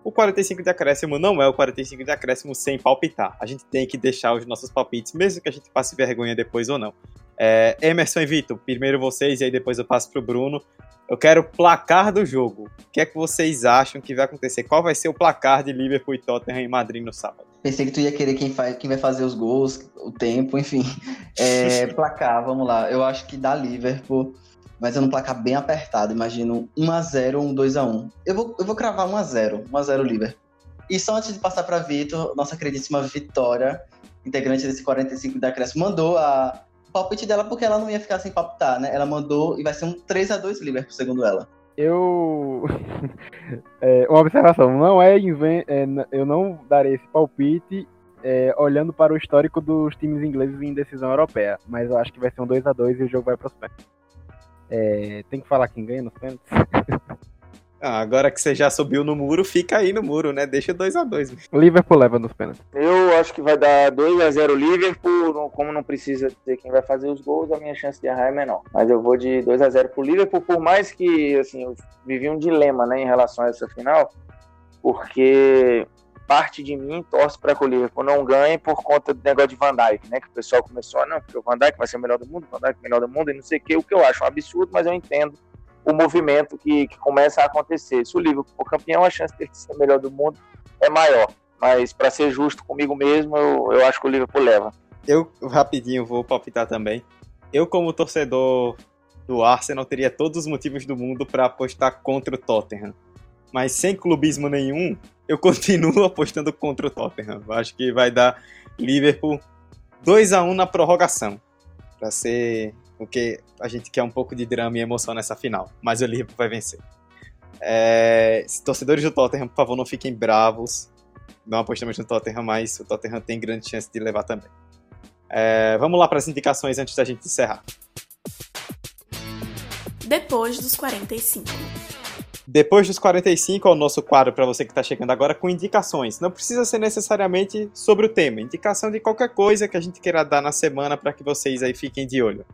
o 45 de acréscimo não é o 45 de acréscimo sem palpitar. A gente tem que deixar os nossos palpites, mesmo que a gente passe vergonha depois ou não. É, Emerson e Vitor, primeiro vocês e aí depois eu passo para o Bruno. Eu quero o placar do jogo. O que é que vocês acham que vai acontecer? Qual vai ser o placar de Liverpool e Tottenham em Madrid no sábado? Pensei que tu ia querer quem, faz, quem vai fazer os gols, o tempo, enfim. É, placar, vamos lá. Eu acho que dá Liverpool, mas é um placar bem apertado. Imagino 1x0 ou um 2x1. Eu vou, eu vou cravar 1x0, 1x0 Liverpool. E só antes de passar para Vitor, nossa queridíssima Vitória, integrante desse 45 da Cresce, mandou a, palpite dela porque ela não ia ficar sem palpitar, né? Ela mandou e vai ser um 3 a 2 Liverpool, segundo ela. Eu. é, uma observação, não é, inven... É, eu não darei esse palpite é, olhando para o histórico dos times ingleses em decisão europeia, mas eu acho que vai ser um 2 a 2 e o jogo vai para os pênaltis. É, tem que falar quem ganha nos pênaltis? Ah, agora que você já subiu no muro, fica aí no muro, né? Deixa 2 a 2 O Liverpool leva nos pênaltis. Eu acho que vai dar 2 a 0 Liverpool. Como não precisa ter quem vai fazer os gols, a minha chance de errar é menor. Mas eu vou de 2 a 0 pro Liverpool, por mais que, assim, eu vivi um dilema, né, em relação a essa final, porque parte de mim torce para que o Liverpool não ganhe por conta do negócio de Van Dijk, né? Que o pessoal começou a, não, porque o Van Dijk vai ser o melhor do mundo, o Van Dijk é o melhor do mundo, e não sei o que, o que eu acho um absurdo, mas eu entendo o movimento que, que começa a acontecer. Se o Liverpool for campeão, a chance dele ser o melhor do mundo é maior. Mas para ser justo comigo mesmo, eu, eu acho que o Liverpool leva. Eu rapidinho vou palpitar também. Eu, como torcedor do Arsenal, teria todos os motivos do mundo para apostar contra o Tottenham. Mas sem clubismo nenhum, eu continuo apostando contra o Tottenham. Acho que vai dar Liverpool 2 a 1 na prorrogação. Para ser porque a gente quer um pouco de drama e emoção nessa final, mas o Liverpool vai vencer. É, torcedores do Tottenham, por favor, não fiquem bravos. Não apostamos no Tottenham, mas o Tottenham tem grande chance de levar também. É, vamos lá para as indicações antes da gente encerrar. Depois dos 45. Depois dos 45 é o nosso quadro para você que está chegando agora com indicações. Não precisa ser necessariamente sobre o tema, indicação de qualquer coisa que a gente queira dar na semana para que vocês aí fiquem de olho.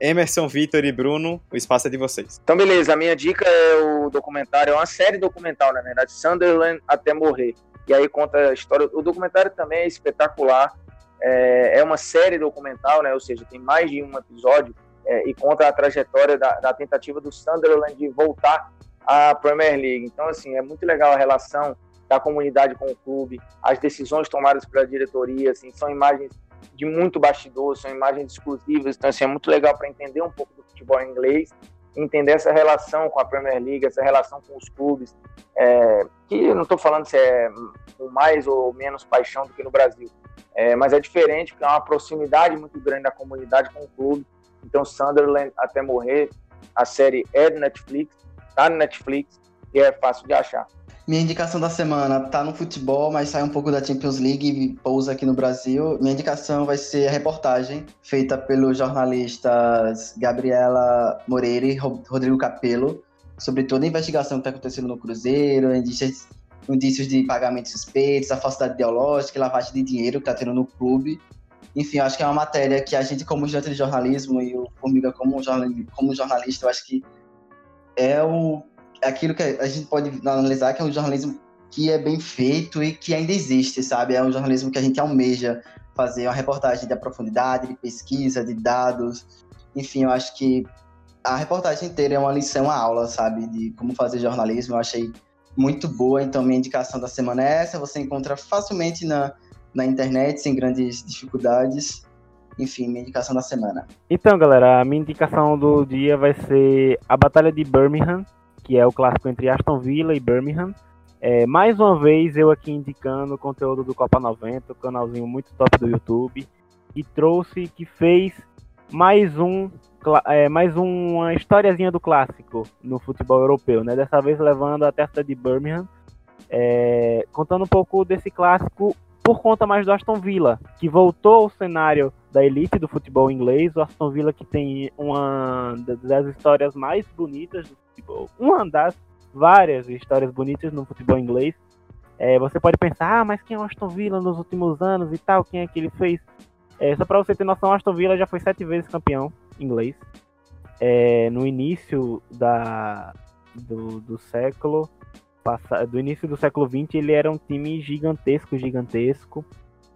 Emerson, Vitor e Bruno, o espaço é de vocês. Então, beleza. A minha dica é o documentário, é uma série documental, na verdade, Sunderland até morrer. E aí conta a história. O documentário também é espetacular. É, é uma série documental, né? Ou seja, tem mais de um episódio é, e conta a trajetória da, da tentativa do Sunderland de voltar à Premier League. Então, assim, é muito legal a relação da comunidade com o clube, as decisões tomadas pela diretoria, assim, são imagens de muito bastidor, são imagens exclusivas, então assim, é muito legal para entender um pouco do futebol inglês, entender essa relação com a Premier League, essa relação com os clubes, é, que eu não estou falando se é com mais ou menos paixão do que no Brasil, é, mas é diferente porque é uma proximidade muito grande da comunidade com o clube, então Sunderland até morrer, a série é do Netflix, tá no Netflix e é fácil de achar. Minha indicação da semana tá no futebol, mas sai um pouco da Champions League e pousa aqui no Brasil. Minha indicação vai ser a reportagem feita pelos jornalistas Gabriela Moreira e Rodrigo Capello sobre toda a investigação que está acontecendo no Cruzeiro, indícios, indícios de pagamentos suspeitos, a falsidade ideológica, lavagem de dinheiro que está tendo no clube. Enfim, acho que é uma matéria que a gente, como estudante de jornalismo e o Formiga como jornalista, eu acho que é o é aquilo que a gente pode analisar que é um jornalismo que é bem feito e que ainda existe, sabe? É um jornalismo que a gente almeja fazer uma reportagem de profundidade, de pesquisa, de dados. Enfim, eu acho que a reportagem inteira é uma lição, uma aula, sabe? De como fazer jornalismo. Eu achei muito boa, então minha indicação da semana é essa. Você encontra facilmente na, na internet, sem grandes dificuldades. Enfim, minha indicação da semana. Então, galera, a minha indicação do dia vai ser a Batalha de Birmingham, que é o clássico entre Aston Villa e Birmingham. É, mais uma vez eu aqui indicando conteúdo do Copa 90, o canalzinho muito top do YouTube, e trouxe, que fez mais um é, mais uma historiazinha do clássico no futebol europeu, né? Dessa vez levando a testa de Birmingham, é, contando um pouco desse clássico por conta mais do Aston Villa, que voltou ao cenário da elite do futebol inglês, o Aston Villa que tem uma das histórias mais bonitas do futebol, uma das várias histórias bonitas no futebol inglês. É, você pode pensar, ah, mas quem é o Aston Villa nos últimos anos e tal, quem é que ele fez? É, só para você ter noção, o Aston Villa já foi sete vezes campeão inglês. É, no início da, do, do século, do início do século XX, ele era um time gigantesco, gigantesco.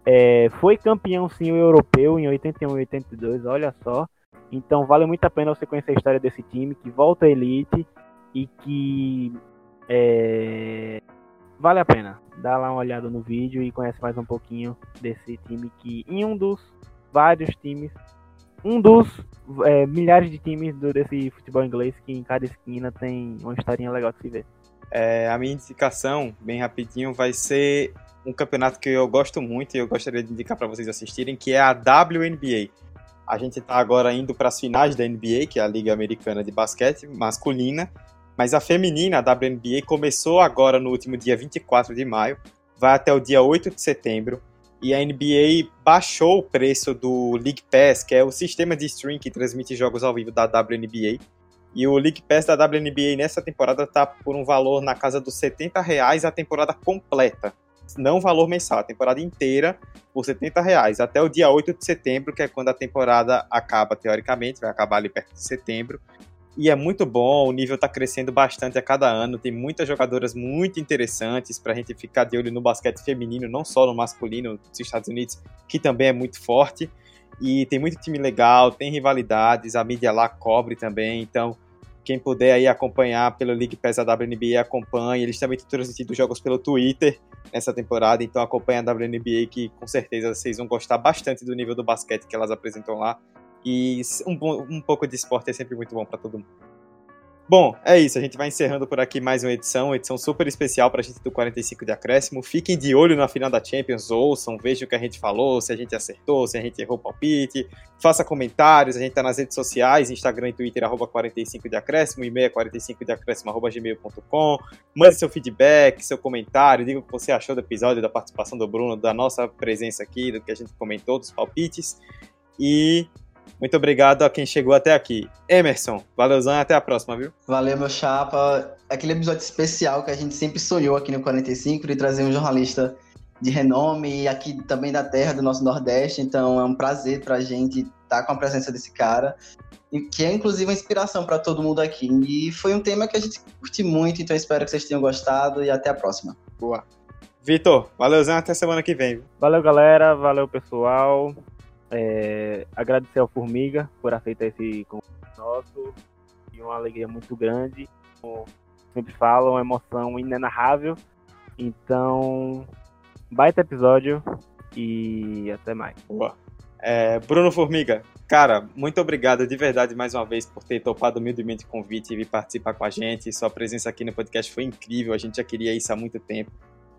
É, foi campeão sim europeu em 81 e 82, olha só. Então vale muito a pena você conhecer a história desse time que volta à elite e que é, vale a pena. Dá lá uma olhada no vídeo e conhece mais um pouquinho desse time que em um dos vários times, um dos é, milhares de times do, desse futebol inglês que em cada esquina tem uma historinha legal de se ver. É, a minha indicação, bem rapidinho, vai ser um campeonato que eu gosto muito e eu gostaria de indicar para vocês assistirem, que é a WNBA. A gente está agora indo para as finais da NBA, que é a Liga Americana de Basquete masculina, mas a feminina, a WNBA, começou agora no último dia 24 de maio, vai até o dia 8 de setembro, e a NBA baixou o preço do League Pass, que é o sistema de stream que transmite jogos ao vivo da WNBA, e o League Pass da WNBA nessa temporada tá por um valor na casa dos 70 reais a temporada completa. Não valor mensal, a temporada inteira por 70 reais. Até o dia 8 de setembro, que é quando a temporada acaba, teoricamente, vai acabar ali perto de setembro. E é muito bom, o nível está crescendo bastante a cada ano. Tem muitas jogadoras muito interessantes para a gente ficar de olho no basquete feminino, não só no masculino dos Estados Unidos, que também é muito forte. E tem muito time legal, tem rivalidades, a mídia lá cobre também, então quem puder aí acompanhar pelo League Pass da WNBA, acompanhe. Eles também têm transmitido jogos pelo Twitter nessa temporada, então acompanhe a WNBA que com certeza vocês vão gostar bastante do nível do basquete que elas apresentam lá. E um, um pouco de esporte é sempre muito bom para todo mundo. Bom, é isso. A gente vai encerrando por aqui mais uma edição, uma edição super especial para a gente do 45 de acréscimo. Fiquem de olho na final da Champions, ouçam, vejam o que a gente falou, se a gente acertou, se a gente errou o palpite. Faça comentários, a gente tá nas redes sociais, Instagram e Twitter, arroba 45 de acréscimo, e-mail é 45 de acréscimo, arroba gmail.com. Mande seu feedback, seu comentário, diga o que você achou do episódio, da participação do Bruno, da nossa presença aqui, do que a gente comentou, dos palpites. E muito obrigado a quem chegou até aqui. Emerson, valeuzão e até a próxima, viu? Valeu, meu chapa. Aquele episódio especial que a gente sempre sonhou aqui no 45 de trazer um jornalista de renome e aqui também da terra do nosso Nordeste. Então é um prazer para a gente estar tá com a presença desse cara, e que é inclusive uma inspiração para todo mundo aqui. E foi um tema que a gente curte muito, então espero que vocês tenham gostado e até a próxima. Boa. Vitor, valeuzão até semana que vem. Valeu, galera. Valeu, pessoal. É, agradecer ao Formiga por aceitar esse convite nosso e uma alegria muito grande. Como sempre falo, uma emoção inenarrável. Então, baita episódio e até mais. Boa. É, Bruno Formiga, cara, muito obrigado de verdade mais uma vez por ter topado humildemente o convite e vir participar com a gente. Sua presença aqui no podcast foi incrível, a gente já queria isso há muito tempo.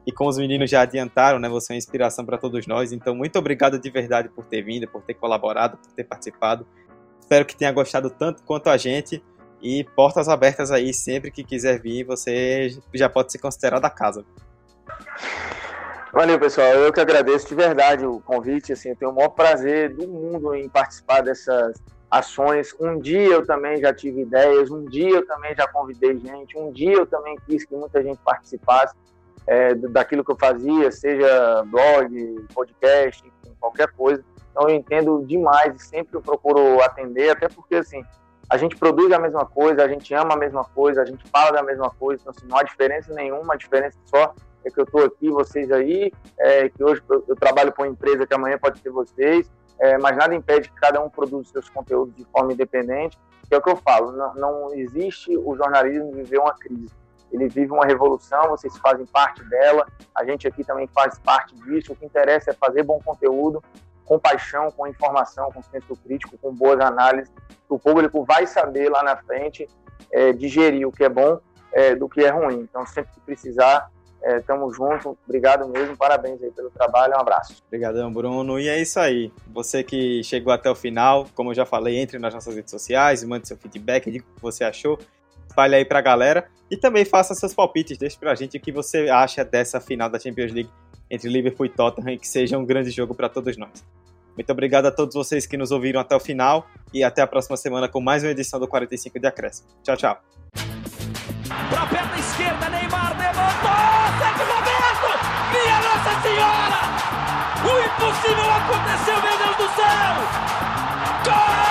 E como os meninos já adiantaram, né, você é uma inspiração para todos nós. Então, muito obrigado de verdade por ter vindo, por ter colaborado, por ter participado. Espero que tenha gostado tanto quanto a gente. E portas abertas aí, sempre que quiser vir, você já pode se considerar da casa. Valeu, pessoal. Eu que agradeço de verdade o convite. Assim, eu tenho o maior prazer do mundo em participar dessas ações. Um dia eu também já tive ideias, um dia eu também já convidei gente, um dia eu também quis que muita gente participasse é, daquilo que eu fazia, seja blog, podcast, enfim, qualquer coisa. Então eu entendo demais e sempre eu procuro atender, até porque assim, a gente produz a mesma coisa, a gente ama a mesma coisa, a gente fala da mesma coisa, então assim, não há diferença nenhuma, a diferença só é que eu estou aqui, vocês aí, é, que hoje eu, trabalho para uma empresa que amanhã pode ser vocês, é, mas nada impede que cada um produza seus conteúdos de forma independente, que é o que eu falo, não, não existe o jornalismo viver uma crise ele vive uma revolução, vocês fazem parte dela, a gente aqui também faz parte disso. O que interessa é fazer bom conteúdo, com paixão, com informação, com senso crítico, com boas análises. O público vai saber lá na frente é, digerir o que é bom é, do que é ruim. Então, sempre que precisar, é, juntos. Obrigado mesmo, parabéns aí pelo trabalho, um abraço. Obrigadão, Bruno. E é isso aí. Você que chegou até o final, como eu já falei, entre nas nossas redes sociais, mande seu feedback, diga o que você achou espalhe aí pra galera e também faça seus palpites, deixe pra gente o que você acha dessa final da Champions League entre Liverpool e Tottenham e que seja um grande jogo para todos nós. Muito obrigado a todos vocês que nos ouviram até o final e até a próxima semana com mais uma edição do 45 de Acréscimo. Tchau, tchau. Pra perna esquerda, Neymar levantou! Roberto! Minha Nossa Senhora! O impossível aconteceu, meu Deus do céu! Gol!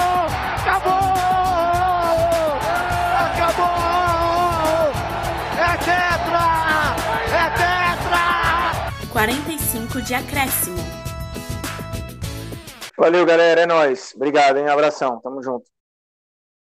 45 de acréscimo. Valeu, galera. É nóis. Obrigado, hein? Abração. Tamo junto.